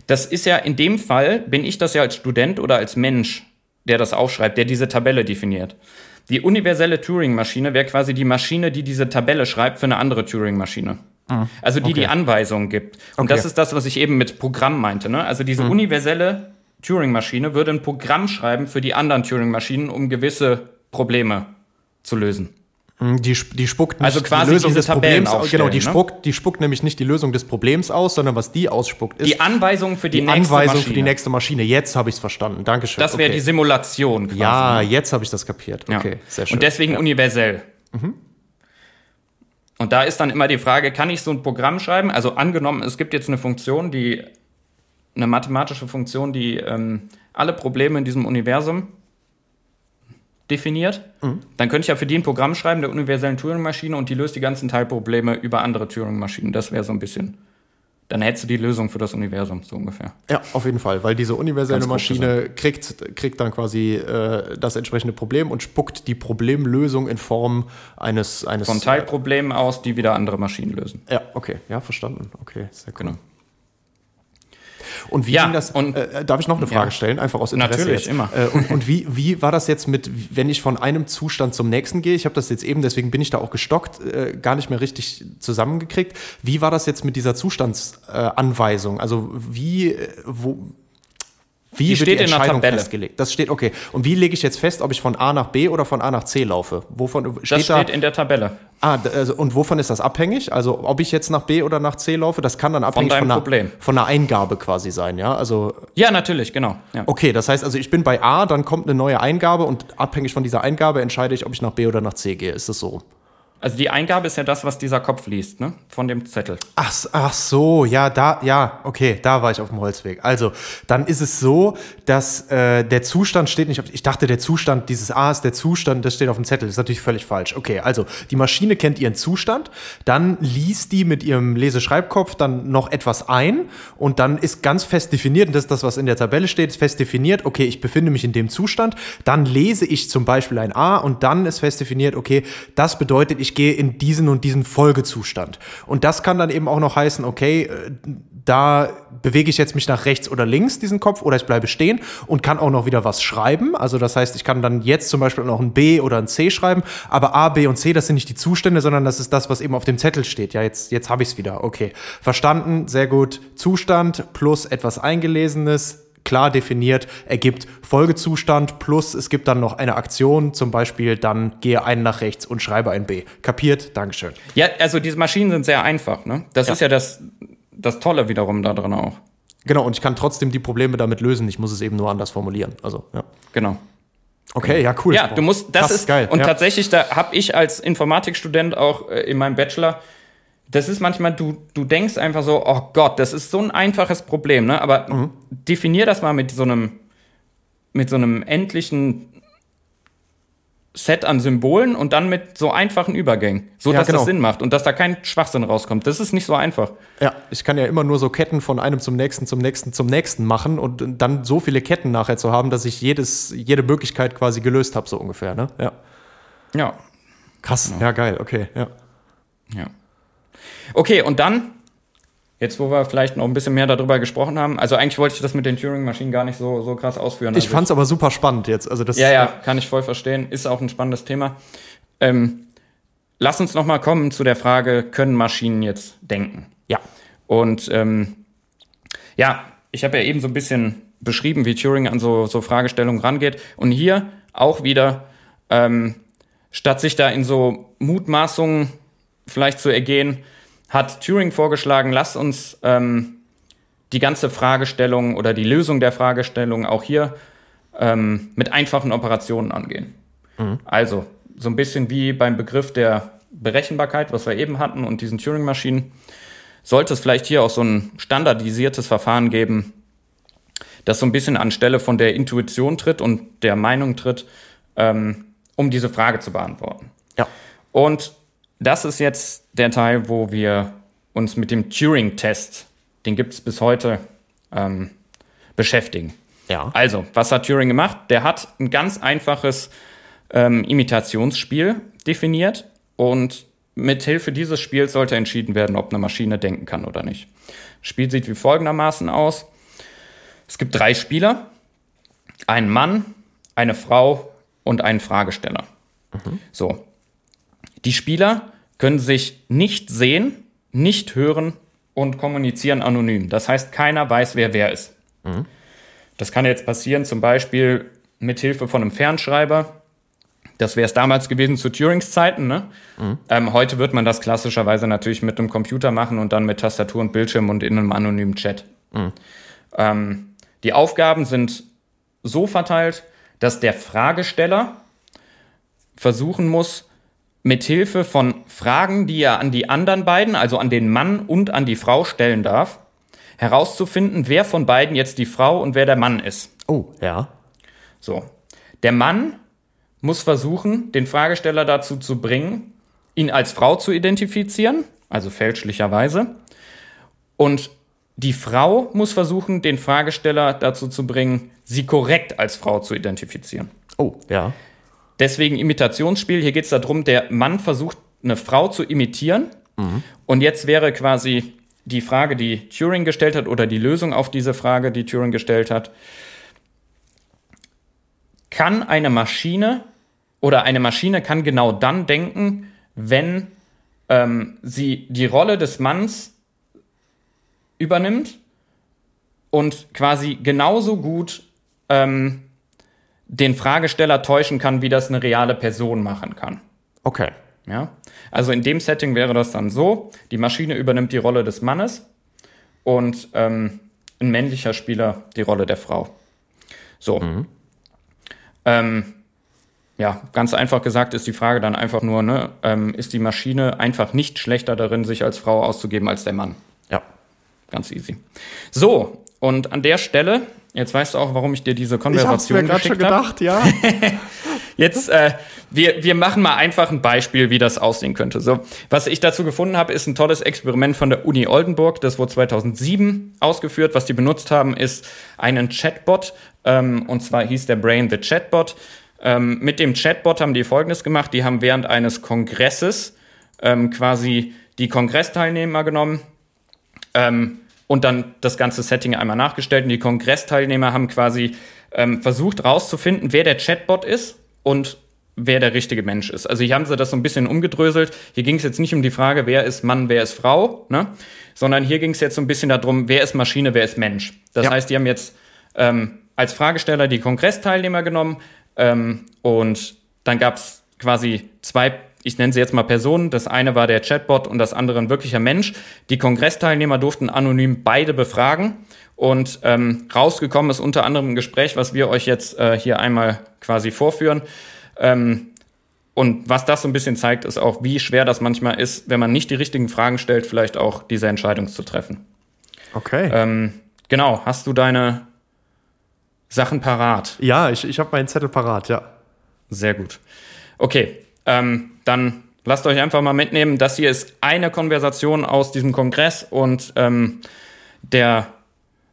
Das ist ja in dem Fall, bin ich das ja als Student oder als Mensch, der das aufschreibt, der diese Tabelle definiert. Die universelle Turing-Maschine wäre quasi die Maschine, die diese Tabelle schreibt für eine andere Turing-Maschine. Ah, also die okay. die Anweisungen gibt. Und okay. das ist das, was ich eben mit Programm meinte. Ne? Also diese mhm. universelle Turing-Maschine würde ein Programm schreiben für die anderen Turing-Maschinen, um gewisse Probleme zu lösen. Hm, die, die spuckt nicht also quasi die Lösung des Problems aus. Genau, die, ne? spuckt, die spuckt nämlich nicht die Lösung des Problems aus, sondern was die ausspuckt ist. Die Anweisung für die, die nächste Anweisung Maschine. für die nächste Maschine. Jetzt habe ich es verstanden. Dankeschön. Das wäre okay. die Simulation quasi. Ja, jetzt habe ich das kapiert. Okay, ja. sehr schön. Und deswegen ja. universell. Mhm. Und da ist dann immer die Frage, kann ich so ein Programm schreiben? Also angenommen, es gibt jetzt eine Funktion, die eine mathematische Funktion, die ähm, alle Probleme in diesem Universum definiert. Mhm. Dann könnte ich ja für die ein Programm schreiben, der universellen Turing-Maschine, und die löst die ganzen Teilprobleme über andere Turing-Maschinen. Das wäre so ein bisschen. Dann hättest du die Lösung für das Universum, so ungefähr. Ja, auf jeden Fall, weil diese universelle Maschine kriegt, kriegt dann quasi äh, das entsprechende Problem und spuckt die Problemlösung in Form eines. eines Von Teilproblemen aus, die wieder andere Maschinen lösen. Ja, okay, ja, verstanden. Okay, sehr cool. Genau. Und wie ja, ging das? Und, äh, darf ich noch eine Frage ja. stellen? Einfach aus Interesse. Natürlich, jetzt. immer. Äh, und, und wie, wie war das jetzt mit, wenn ich von einem Zustand zum nächsten gehe? Ich habe das jetzt eben, deswegen bin ich da auch gestockt, äh, gar nicht mehr richtig zusammengekriegt. Wie war das jetzt mit dieser Zustandsanweisung? also wie, äh, wo, wie die wird steht die Entscheidung in der Tabelle. festgelegt? Das steht, okay. Und wie lege ich jetzt fest, ob ich von A nach B oder von A nach C laufe? Wovon steht das steht da? in der Tabelle. Ah, also, und wovon ist das abhängig? Also, ob ich jetzt nach B oder nach C laufe, das kann dann abhängig von, von, einer, von einer, Eingabe quasi sein, ja? Also, ja, natürlich, genau. Ja. Okay, das heißt also, ich bin bei A, dann kommt eine neue Eingabe und abhängig von dieser Eingabe entscheide ich, ob ich nach B oder nach C gehe. Ist das so? Also die Eingabe ist ja das, was dieser Kopf liest, ne? Von dem Zettel. Ach, ach so, ja, da, ja, okay, da war ich auf dem Holzweg. Also, dann ist es so, dass äh, der Zustand steht nicht auf. Ich dachte, der Zustand, dieses A ist der Zustand, das steht auf dem Zettel. Das ist natürlich völlig falsch. Okay, also die Maschine kennt ihren Zustand, dann liest die mit ihrem Leseschreibkopf dann noch etwas ein und dann ist ganz fest definiert, und das ist das, was in der Tabelle steht, ist fest definiert, okay, ich befinde mich in dem Zustand. Dann lese ich zum Beispiel ein A und dann ist fest definiert, okay, das bedeutet, ich ich gehe in diesen und diesen Folgezustand. Und das kann dann eben auch noch heißen, okay, äh, da bewege ich jetzt mich nach rechts oder links, diesen Kopf, oder ich bleibe stehen und kann auch noch wieder was schreiben. Also das heißt, ich kann dann jetzt zum Beispiel noch ein B oder ein C schreiben, aber A, B und C, das sind nicht die Zustände, sondern das ist das, was eben auf dem Zettel steht. Ja, jetzt, jetzt habe ich es wieder. Okay, verstanden, sehr gut. Zustand plus etwas Eingelesenes, klar definiert, ergibt Folgezustand plus es gibt dann noch eine Aktion, zum Beispiel dann gehe einen nach rechts und schreibe ein B. Kapiert? Dankeschön. Ja, also diese Maschinen sind sehr einfach, ne? Das ja. ist ja das, das Tolle wiederum da drin auch. Genau, und ich kann trotzdem die Probleme damit lösen. Ich muss es eben nur anders formulieren. Also, ja. Genau. Okay, ja, cool. Ja, du musst, das Krass, ist geil. Und ja. tatsächlich, da habe ich als Informatikstudent auch äh, in meinem Bachelor das ist manchmal, du, du denkst einfach so, oh Gott, das ist so ein einfaches Problem, ne? Aber mhm. definier das mal mit so einem, mit so einem endlichen Set an Symbolen und dann mit so einfachen Übergängen, so ja, dass genau. das Sinn macht und dass da kein Schwachsinn rauskommt. Das ist nicht so einfach. Ja, ich kann ja immer nur so Ketten von einem zum nächsten, zum nächsten, zum nächsten machen und dann so viele Ketten nachher zu haben, dass ich jedes, jede Möglichkeit quasi gelöst habe, so ungefähr, ne? Ja. Ja. Krass, genau. ja, geil, okay, ja. Ja. Okay, und dann, jetzt wo wir vielleicht noch ein bisschen mehr darüber gesprochen haben, also eigentlich wollte ich das mit den Turing-Maschinen gar nicht so, so krass ausführen. Ich also fand es aber super spannend jetzt. Also das, ja, ja, kann ich voll verstehen. Ist auch ein spannendes Thema. Ähm, lass uns noch mal kommen zu der Frage, können Maschinen jetzt denken? Ja. Und ähm, ja, ich habe ja eben so ein bisschen beschrieben, wie Turing an so, so Fragestellungen rangeht. Und hier auch wieder, ähm, statt sich da in so Mutmaßungen vielleicht zu ergehen, hat Turing vorgeschlagen, lass uns ähm, die ganze Fragestellung oder die Lösung der Fragestellung auch hier ähm, mit einfachen Operationen angehen. Also, so ein bisschen wie beim Begriff der Berechenbarkeit, was wir eben hatten, und diesen Turing-Maschinen, sollte es vielleicht hier auch so ein standardisiertes Verfahren geben, das so ein bisschen anstelle von der Intuition tritt und der Meinung tritt, ähm, um diese Frage zu beantworten. Ja. Und das ist jetzt der Teil, wo wir uns mit dem Turing-Test, den gibt es bis heute, ähm, beschäftigen. Ja. Also, was hat Turing gemacht? Der hat ein ganz einfaches ähm, Imitationsspiel definiert und mit Hilfe dieses Spiels sollte entschieden werden, ob eine Maschine denken kann oder nicht. Das Spiel sieht wie folgendermaßen aus. Es gibt drei Spieler, einen Mann, eine Frau und einen Fragesteller. So. Die Spieler können sich nicht sehen, nicht hören und kommunizieren anonym. Das heißt, keiner weiß, wer wer ist. Das kann jetzt passieren, zum Beispiel mit Hilfe von einem Fernschreiber. Das wäre es damals gewesen zu Turings Zeiten. Ne? Ähm, heute wird man das klassischerweise natürlich mit einem Computer machen und dann mit Tastatur und Bildschirm und in einem anonymen Chat. Ähm, die Aufgaben sind so verteilt, dass der Fragesteller versuchen muss, mit Hilfe von Fragen, die er an die anderen beiden, also an den Mann und an die Frau stellen darf, herauszufinden, wer von beiden jetzt die Frau und wer der Mann ist. Oh, ja. So. Der Mann muss versuchen, den Fragesteller dazu zu bringen, ihn als Frau zu identifizieren, also fälschlicherweise. Und die Frau muss versuchen, den Fragesteller dazu zu bringen, sie korrekt als Frau zu identifizieren. Oh, ja. Deswegen Imitationsspiel. Hier geht es darum, der Mann versucht, eine Frau zu imitieren. Und jetzt wäre quasi die Frage, die Turing gestellt hat, oder die Lösung auf diese Frage, die Turing gestellt hat. Kann eine Maschine oder eine Maschine kann genau dann denken, wenn ähm, sie die Rolle des Manns übernimmt und quasi genauso gut ähm, den Fragesteller täuschen kann, wie das eine reale Person machen kann. Okay. Ja? Also in dem Setting wäre das dann so, die Maschine übernimmt die Rolle des Mannes und ähm, ein männlicher Spieler die Rolle der Frau. So. Ähm, ja, ganz einfach gesagt ist die Frage dann einfach nur, ne, ähm, ist die Maschine einfach nicht schlechter darin, sich als Frau auszugeben als der Mann? Ja. Ganz easy. So, und an der Stelle, jetzt weißt du auch, warum ich dir diese Ich hab's mir Konversation gerade schon geschickt habe. gedacht, ja. <laughs> Jetzt, äh, wir, wir machen mal einfach ein Beispiel, wie das aussehen könnte. So, was ich dazu gefunden habe, ist ein tolles Experiment von der Uni Oldenburg. Das wurde 2007 ausgeführt. Was die benutzt haben, ist einen Chatbot. Ähm, und zwar hieß der Brain the Chatbot. Ähm, mit dem Chatbot haben die Folgendes gemacht. Die haben während eines Kongresses ähm, quasi die Kongressteilnehmer genommen, ähm, und dann das ganze Setting einmal nachgestellt. Und die Kongressteilnehmer haben quasi ähm, versucht rauszufinden, wer der Chatbot ist und wer der richtige Mensch ist. Also hier haben sie das so ein bisschen umgedröselt. Hier ging es jetzt nicht um die Frage, wer ist Mann, wer ist Frau, ne? sondern hier ging es jetzt so ein bisschen darum, wer ist Maschine, wer ist Mensch. Das Ja. heißt, die haben jetzt ähm, als Fragesteller die Kongressteilnehmer genommen ähm, und dann gab es quasi zwei, ich nenne sie jetzt mal Personen. Das eine war der Chatbot und das andere ein wirklicher Mensch. Die Kongressteilnehmer durften anonym beide befragen und ähm, rausgekommen ist unter anderem ein Gespräch, was wir euch jetzt äh, hier einmal quasi vorführen. Ähm, und was das so ein bisschen zeigt, ist auch, wie schwer das manchmal ist, wenn man nicht die richtigen Fragen stellt, vielleicht auch diese Entscheidung zu treffen. Okay. Ähm, genau, hast du deine Sachen parat? ja, ich, ich habe meinen Zettel parat, ja. Sehr gut. Okay, ähm, dann lasst euch einfach mal mitnehmen. Das hier ist eine Konversation aus diesem Kongress und ähm, der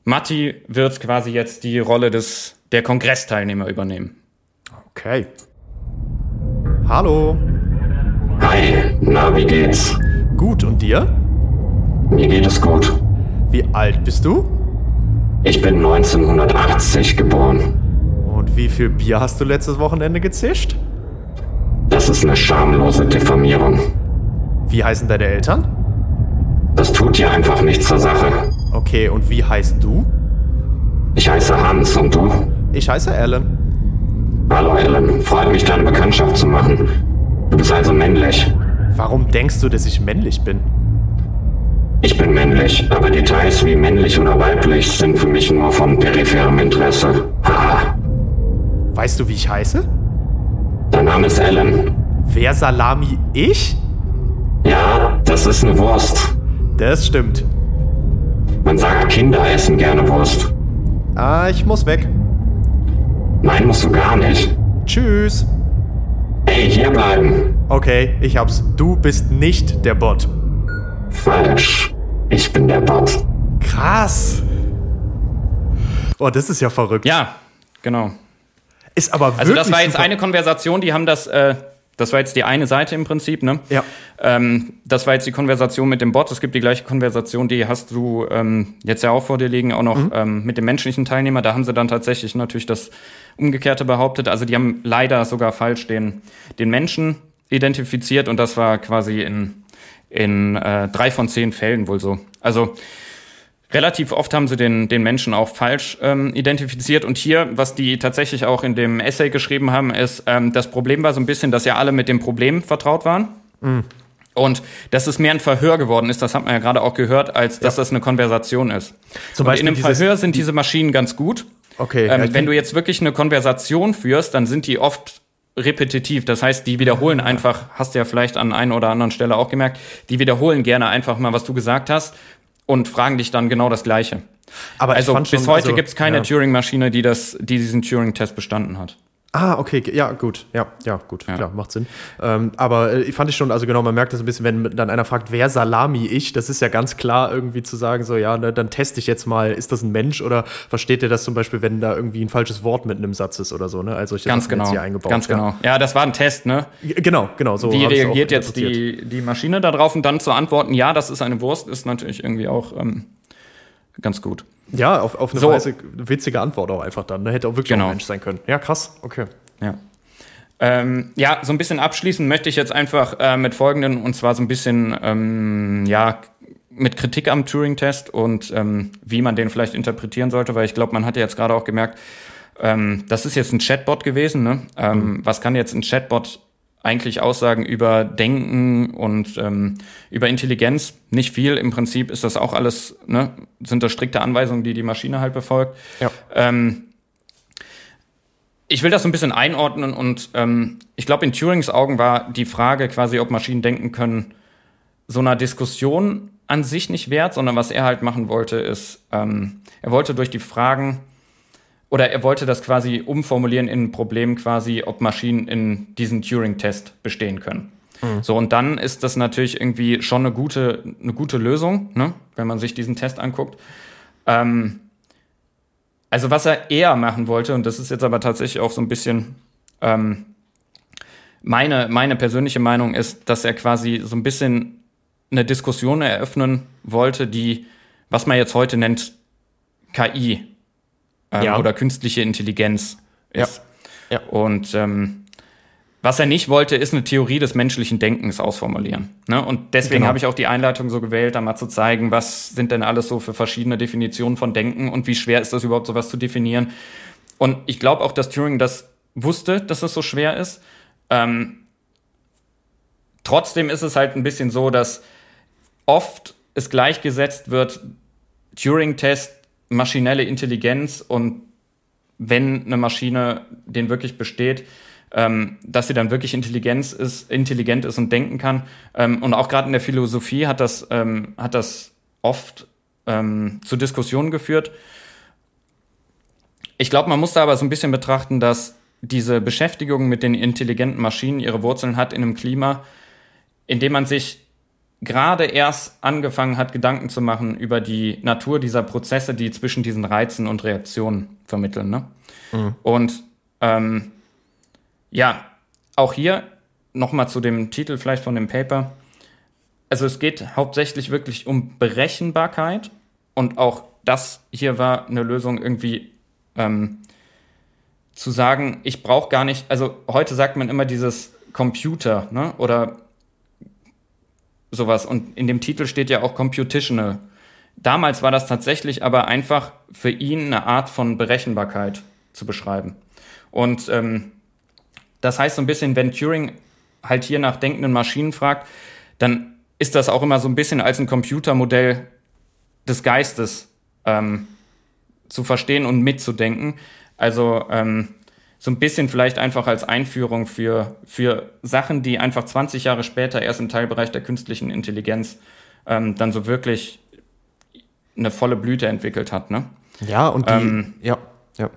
Matti wird quasi jetzt die Rolle des, der Kongressteilnehmer übernehmen. Okay. Hallo. Hi, na, wie geht's? Gut, und dir? Mir geht es gut. Wie alt bist du? Ich bin 1980 geboren. Und wie viel Bier hast du letztes Wochenende gezischt? Das ist eine schamlose Diffamierung. Wie heißen deine Eltern? Das tut dir einfach nichts zur Sache. Okay, und wie heißt du? Ich heiße Hans und du? Ich heiße Alan. Hallo Ellen, freut mich deine Bekanntschaft zu machen. Du bist also männlich. Warum denkst du, dass ich männlich bin? Ich bin männlich, aber Details wie männlich oder weiblich sind für mich nur von peripherem Interesse. Haha, Weißt du, wie ich heiße? Name ist Alan. Wer Salami? Ich? Ja, das ist eine Wurst. Das stimmt. Man sagt, Kinder essen gerne Wurst. Ah, ich muss weg. Nein, musst du gar nicht. Tschüss. Ey, hier bleiben. Okay, ich hab's. Du bist nicht der Bot. Falsch. Ich bin der Bot. Krass. Oh, das ist ja verrückt. Ja, genau. Ist aber wirklich Also das war jetzt super. eine Konversation, die haben das, äh, das war jetzt die eine Seite im Prinzip, ne? Ja. Ähm, das war jetzt die Konversation mit dem Bot. Es gibt die gleiche Konversation, die hast du ähm, jetzt ja auch vor dir liegen, auch noch Mhm. ähm, mit dem menschlichen Teilnehmer. Da haben sie dann tatsächlich natürlich das Umgekehrte behauptet. Also die haben leider sogar falsch den, den Menschen identifiziert und das war quasi in, in äh, drei von zehn Fällen wohl so. Also Relativ oft haben sie den, den Menschen auch falsch ähm, identifiziert. Und hier, was die tatsächlich auch in dem Essay geschrieben haben, ist, ähm, das Problem war so ein bisschen, dass ja alle mit dem Problem vertraut waren. Und dass es mehr ein Verhör geworden ist, das hat man ja gerade auch gehört, als dass das eine Konversation ist. Zum Und Beispiel in einem Verhör sind diese Maschinen ganz gut. Okay. ja, Ähm, wenn du jetzt wirklich eine Konversation führst, dann sind die oft repetitiv. Das heißt, die wiederholen einfach, hast du ja vielleicht an einer oder anderen Stelle auch gemerkt, die wiederholen gerne einfach mal, was du gesagt hast und fragen dich dann genau das Gleiche. aber Also bis schon, heute also, gibt es keine ja. Turing-Maschine, die, das, die diesen Turing-Test bestanden hat. Ah, okay, ja, gut. Ja, ja, gut. Ja. Klar, macht Sinn. Ähm, aber äh, ich fand ich schon, also genau, man merkt das ein bisschen, wenn dann einer fragt, wer Salami ich, das ist ja ganz klar irgendwie zu sagen, so, ja, ne, dann teste ich jetzt mal, ist das ein Mensch oder versteht ihr das zum Beispiel, wenn da irgendwie ein falsches Wort mitten im Satz ist oder so, ne? Also ich Ganz genau. hier eingebaut. Ganz ja. genau. Ja, das war ein Test, ne? Genau, genau. So Wie reagiert jetzt die, die Maschine darauf und dann zu antworten, ja, das ist eine Wurst, ist natürlich irgendwie auch ähm, ganz gut. Ja, auf, auf eine So. Weise witzige Antwort auch einfach dann. Ne? Hätte auch wirklich Genau. auch ein Mensch sein können. Ja, krass. Okay. Ja. Ähm, ja, so ein bisschen abschließend möchte ich jetzt einfach äh, mit folgenden, und zwar so ein bisschen, ähm, ja, mit Kritik am Turing-Test und ähm, wie man den vielleicht interpretieren sollte, weil ich glaube, man hat ja jetzt gerade auch gemerkt, ähm, das ist jetzt ein Chatbot gewesen. Ne? Ähm, Was kann jetzt ein Chatbot eigentlich aussagen über Denken und ähm, über Intelligenz? Nicht viel. Im Prinzip ist das auch alles, ne? sind das strikte Anweisungen, die die Maschine halt befolgt. Ja. Ähm, ich will das so ein bisschen einordnen und ähm, ich glaube, in Turings Augen war die Frage quasi, ob Maschinen denken können, so einer Diskussion an sich nicht wert, sondern was er halt machen wollte, ist, ähm, er wollte durch die Fragen oder er wollte das quasi umformulieren in ein Problem quasi, ob Maschinen in diesen Turing-Test bestehen können. So, und dann ist das natürlich irgendwie schon eine gute, eine gute Lösung, ne? wenn man sich diesen Test anguckt. Ähm, also was er eher machen wollte, und das ist jetzt aber tatsächlich auch so ein bisschen ähm, meine, meine persönliche Meinung ist, dass er quasi so ein bisschen eine Diskussion eröffnen wollte, die, was man jetzt heute nennt, KI ähm, Ja. oder künstliche Intelligenz ist. Ja. Und ähm, was er nicht wollte, ist eine Theorie des menschlichen Denkens ausformulieren. Ne? Und deswegen Genau. habe ich auch die Einleitung so gewählt, da mal zu zeigen, was sind denn alles so für verschiedene Definitionen von Denken und wie schwer ist das überhaupt, sowas zu definieren. Und ich glaube auch, dass Turing das wusste, dass es so schwer ist. Ähm, trotzdem ist es halt ein bisschen so, dass oft es gleichgesetzt wird, Turing-Test, maschinelle Intelligenz und wenn eine Maschine den wirklich besteht, ähm, dass sie dann wirklich Intelligenz ist, intelligent ist und denken kann. Ähm, und auch gerade in der Philosophie hat das, ähm, hat das oft ähm, zu Diskussionen geführt. Ich glaube, man muss da aber so ein bisschen betrachten, dass diese Beschäftigung mit den intelligenten Maschinen ihre Wurzeln hat in einem Klima, in dem man sich gerade erst angefangen hat, Gedanken zu machen über die Natur dieser Prozesse, die zwischen diesen Reizen und Reaktionen vermitteln. Ne? Und ähm, ja, auch hier nochmal zu dem Titel vielleicht von dem Paper. Also es geht hauptsächlich wirklich um Berechenbarkeit und auch das hier war eine Lösung irgendwie ähm, zu sagen, ich brauche gar nicht, also heute sagt man immer dieses Computer, ne? Oder sowas. Und in dem Titel steht ja auch Computational. Damals war das tatsächlich aber einfach für ihn eine Art von Berechenbarkeit zu beschreiben. Und ähm, das heißt so ein bisschen, wenn Turing halt hier nach denkenden Maschinen fragt, dann ist das auch immer so ein bisschen als ein Computermodell des Geistes ähm, zu verstehen und mitzudenken. Also ähm, so ein bisschen vielleicht einfach als Einführung für, für Sachen, die einfach 20 Jahre später erst im Teilbereich der künstlichen Intelligenz ähm, dann so wirklich eine volle Blüte entwickelt hat. Ne? Ja, und die, Ähm, ja, ja.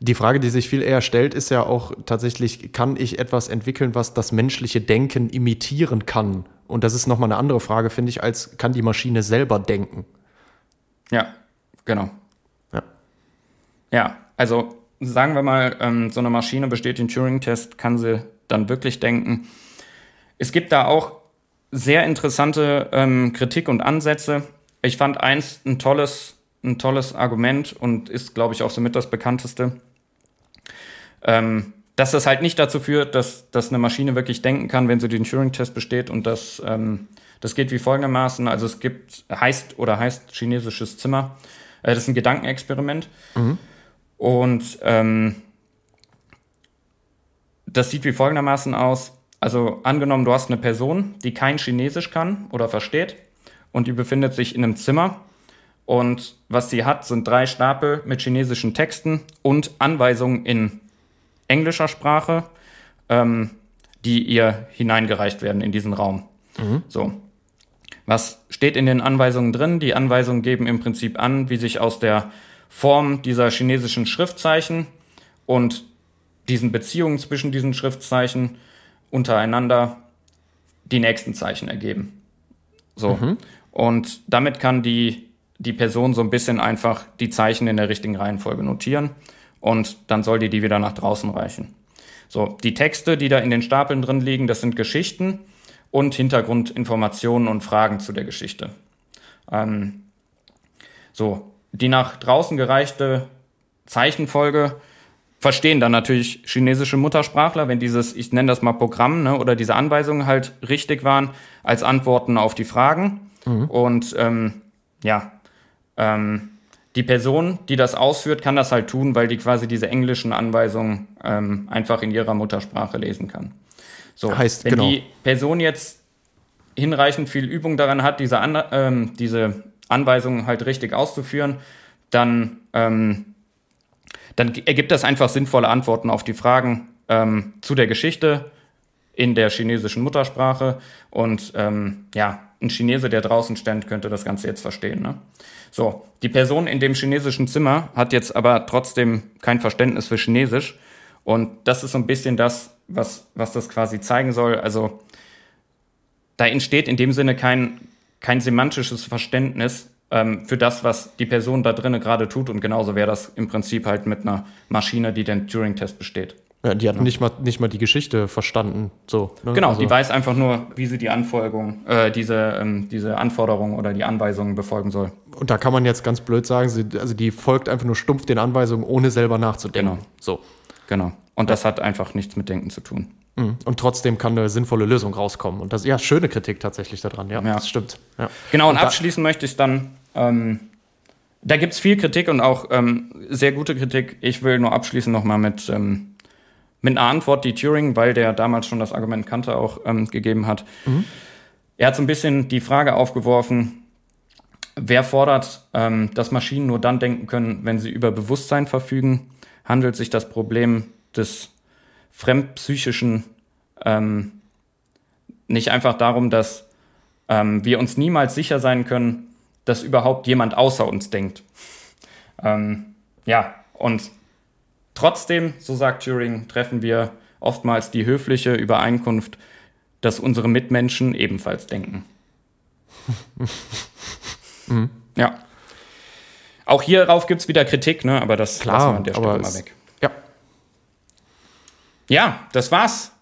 Die Frage, die sich viel eher stellt, ist ja auch tatsächlich, kann ich etwas entwickeln, was das menschliche Denken imitieren kann? Und das ist nochmal eine andere Frage, finde ich, als kann die Maschine selber denken? Ja, genau. Ja. Ja, also sagen wir mal, ähm, so eine Maschine besteht den Turing-Test, kann sie dann wirklich denken. Es gibt da auch sehr interessante ähm, Kritik und Ansätze. Ich fand eins ein tolles, ein tolles Argument und ist, glaube ich, auch somit das bekannteste, ähm, dass das halt nicht dazu führt, dass, dass eine Maschine wirklich denken kann, wenn sie den Turing-Test besteht und das, ähm, das geht wie folgendermaßen. Also es gibt, heißt oder heißt chinesisches Zimmer. Äh, das ist ein Gedankenexperiment. Und ähm, das sieht wie folgendermaßen aus. Also angenommen, du hast eine Person, die kein Chinesisch kann oder versteht und die befindet sich in einem Zimmer. Und was sie hat, sind drei Stapel mit chinesischen Texten und Anweisungen in englischer Sprache, ähm, die ihr hineingereicht werden in diesen Raum. So. Was steht in den Anweisungen drin? Die Anweisungen geben im Prinzip an, wie sich aus der Form dieser chinesischen Schriftzeichen und diesen Beziehungen zwischen diesen Schriftzeichen untereinander die nächsten Zeichen ergeben. So. Und damit kann die, die Person so ein bisschen einfach die Zeichen in der richtigen Reihenfolge notieren und dann soll die die wieder nach draußen reichen. So, die Texte, die da in den Stapeln drin liegen, das sind Geschichten und Hintergrundinformationen und Fragen zu der Geschichte. Ähm, so, die nach draußen gereichte Zeichenfolge verstehen dann natürlich chinesische Muttersprachler, wenn dieses, ich nenne das mal Programm ne, oder diese Anweisungen halt richtig waren, als Antworten auf die Fragen. Und ähm, ja, ähm, die Person, die das ausführt, kann das halt tun, weil die quasi diese englischen Anweisungen ähm, einfach in ihrer Muttersprache lesen kann. So, Heißt, wenn genau. die Person jetzt hinreichend viel Übung daran hat, diese, ähm, diese Anweisungen halt richtig auszuführen, dann, ähm, dann ergibt das einfach sinnvolle Antworten auf die Fragen ähm, zu der Geschichte in der chinesischen Muttersprache. Und ähm, ja, ein Chinese, der draußen stand, könnte das Ganze jetzt verstehen. Ne? So, die Person in dem chinesischen Zimmer hat jetzt aber trotzdem kein Verständnis für Chinesisch. Und das ist so ein bisschen das, was, was das quasi zeigen soll. Also da entsteht in dem Sinne kein, kein semantisches Verständnis ähm, für das, was die Person da drinnen gerade tut. Und genauso wäre das im Prinzip halt mit einer Maschine, die den Turing-Test besteht. Ja, die hat nicht, mal, nicht mal die Geschichte verstanden. So, ne? Genau, Also- die weiß einfach nur, wie sie die Anfolgung, äh, diese, ähm, diese Anforderungen oder die Anweisungen befolgen soll. Und da kann man jetzt ganz blöd sagen, sie, also die folgt einfach nur stumpf den Anweisungen, ohne selber nachzudenken. Genau. So. Genau. Und das hat einfach nichts mit Denken zu tun. Mhm. Und trotzdem kann eine sinnvolle Lösung rauskommen. Und das ja schöne Kritik tatsächlich daran. Ja, Ja. das stimmt. Ja. Genau, und, Und abschließen möchte ich dann, ähm, da gibt es viel Kritik und auch ähm, sehr gute Kritik. Ich will nur abschließen nochmal mit, ähm, mit einer Antwort, die Turing, weil der damals schon das Argument kannte, auch ähm, gegeben hat. Er hat so ein bisschen die Frage aufgeworfen, wer fordert, ähm, dass Maschinen nur dann denken können, wenn sie über Bewusstsein verfügen? Handelt sich das Problem des fremdpsychischen ähm, nicht einfach darum, dass ähm, wir uns niemals sicher sein können, dass überhaupt jemand außer uns denkt. Ähm, ja, und trotzdem, so sagt Turing, treffen wir oftmals die höfliche Übereinkunft, dass unsere Mitmenschen ebenfalls denken. <laughs> Ja. Auch hierauf gibt es wieder Kritik, ne? aber das Klar, lassen wir an der Stelle mal weg. Ja. Das war's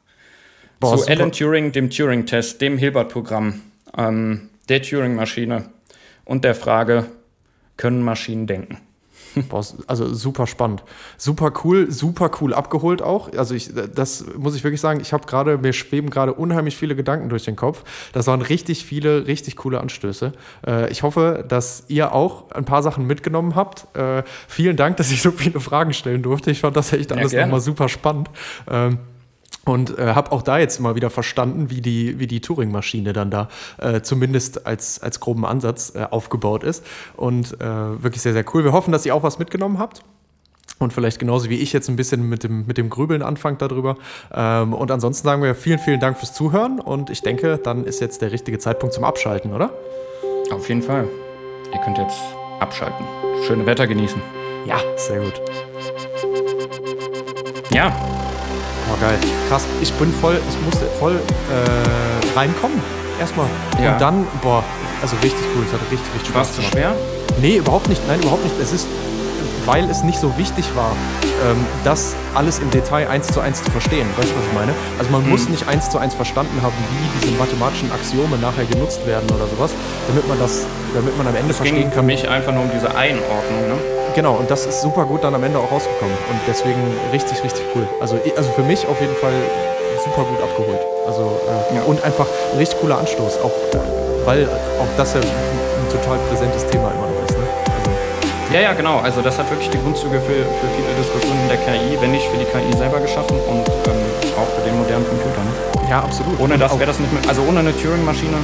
Boah, zu. Alan Turing, dem Turing-Test, dem Hilbert-Programm, ähm, der Turing-Maschine und der Frage, können Maschinen denken? Also super spannend. Super cool, super cool abgeholt auch. Also ich, das muss ich wirklich sagen, ich habe gerade, mir schweben gerade unheimlich viele Gedanken durch den Kopf. Das waren richtig viele, richtig coole Anstöße. Äh, ich hoffe, dass ihr auch ein paar Sachen mitgenommen habt. Äh, vielen Dank, dass ich so viele Fragen stellen durfte. Ich fand das echt alles gerne. nochmal super spannend. Ähm, und äh, habe auch da jetzt mal wieder verstanden, wie die, wie die Turing-Maschine dann da äh, zumindest als, als groben Ansatz äh, aufgebaut ist. Und äh, wirklich sehr, sehr cool. Wir hoffen, dass ihr auch was mitgenommen habt. und vielleicht genauso wie ich jetzt ein bisschen mit dem, mit dem Grübeln anfangt darüber. Ähm, und ansonsten sagen wir vielen, vielen Dank fürs Zuhören und ich denke, dann ist jetzt der richtige Zeitpunkt zum Abschalten, oder? Auf jeden Fall. Ihr könnt jetzt abschalten. Schöne Wetter genießen. Ja, sehr gut. Ja, Oh, geil. Krass. Ich bin voll, ich musste voll äh, reinkommen. Erstmal. Ja. Und dann, boah, also richtig cool. Es hat richtig, richtig war es Spaß zu schwer? Nee, überhaupt nicht. Nein, überhaupt nicht. Es ist, weil es nicht so wichtig war, ähm, das alles im Detail eins zu eins zu verstehen. Weißt du, was ich meine? Also man Mhm. muss nicht eins zu eins verstanden haben, wie diese mathematischen Axiome nachher genutzt werden oder sowas, damit man das, damit man am Ende Es ging verstehen für kann. mich einfach nur um diese Einordnung. Ne? Genau, und das ist super gut dann am Ende auch rausgekommen. Und deswegen richtig, richtig cool. Also, also für mich auf jeden Fall super gut abgeholt. Also, äh, Ja. Und einfach ein richtig cooler Anstoß. Auch, weil auch das ja ein, ein total präsentes Thema immer noch ist. Ne? Also, Ja, ja, genau. Also das hat wirklich die Grundzüge für, für viele Diskussionen der KI, wenn nicht für die KI selber geschaffen und ähm, auch für den modernen Computer. Ne? ja, absolut. Ohne das wäre das nicht mehr, also ohne eine Turing-Maschine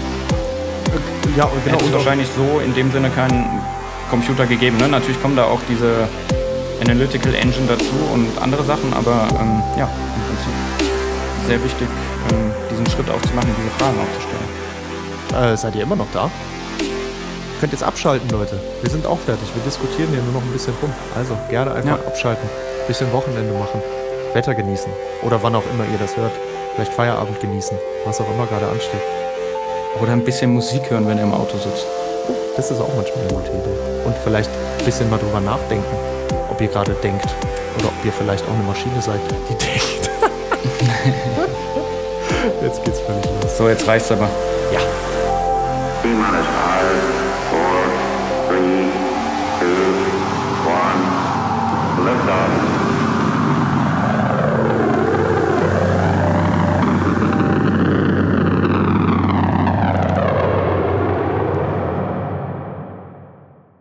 Ja, genau. hätte wahrscheinlich so in dem Sinne keinen Computer gegeben. Ne? Natürlich kommen da auch diese Analytical Engine dazu und andere Sachen, aber ähm, ja, im Prinzip sehr wichtig, ähm, diesen Schritt auch zu machen, diese Fragen auch zu stellen. äh, seid ihr immer noch da? Könnt jetzt abschalten, Leute. Wir sind auch fertig. Wir diskutieren hier nur noch ein bisschen rum. Also gerne einfach Ja. abschalten. Bisschen Wochenende machen. Wetter genießen. Oder wann auch immer ihr das hört. Vielleicht Feierabend genießen. Was auch immer gerade ansteht. Oder ein bisschen Musik hören, wenn ihr im Auto sitzt. Das ist auch manchmal eine gute Idee. Und vielleicht ein bisschen mal drüber nachdenken, ob ihr gerade denkt. Oder ob ihr vielleicht auch eine Maschine seid, die denkt. <laughs> Jetzt geht's völlig los. So, jetzt reicht's aber. Ja.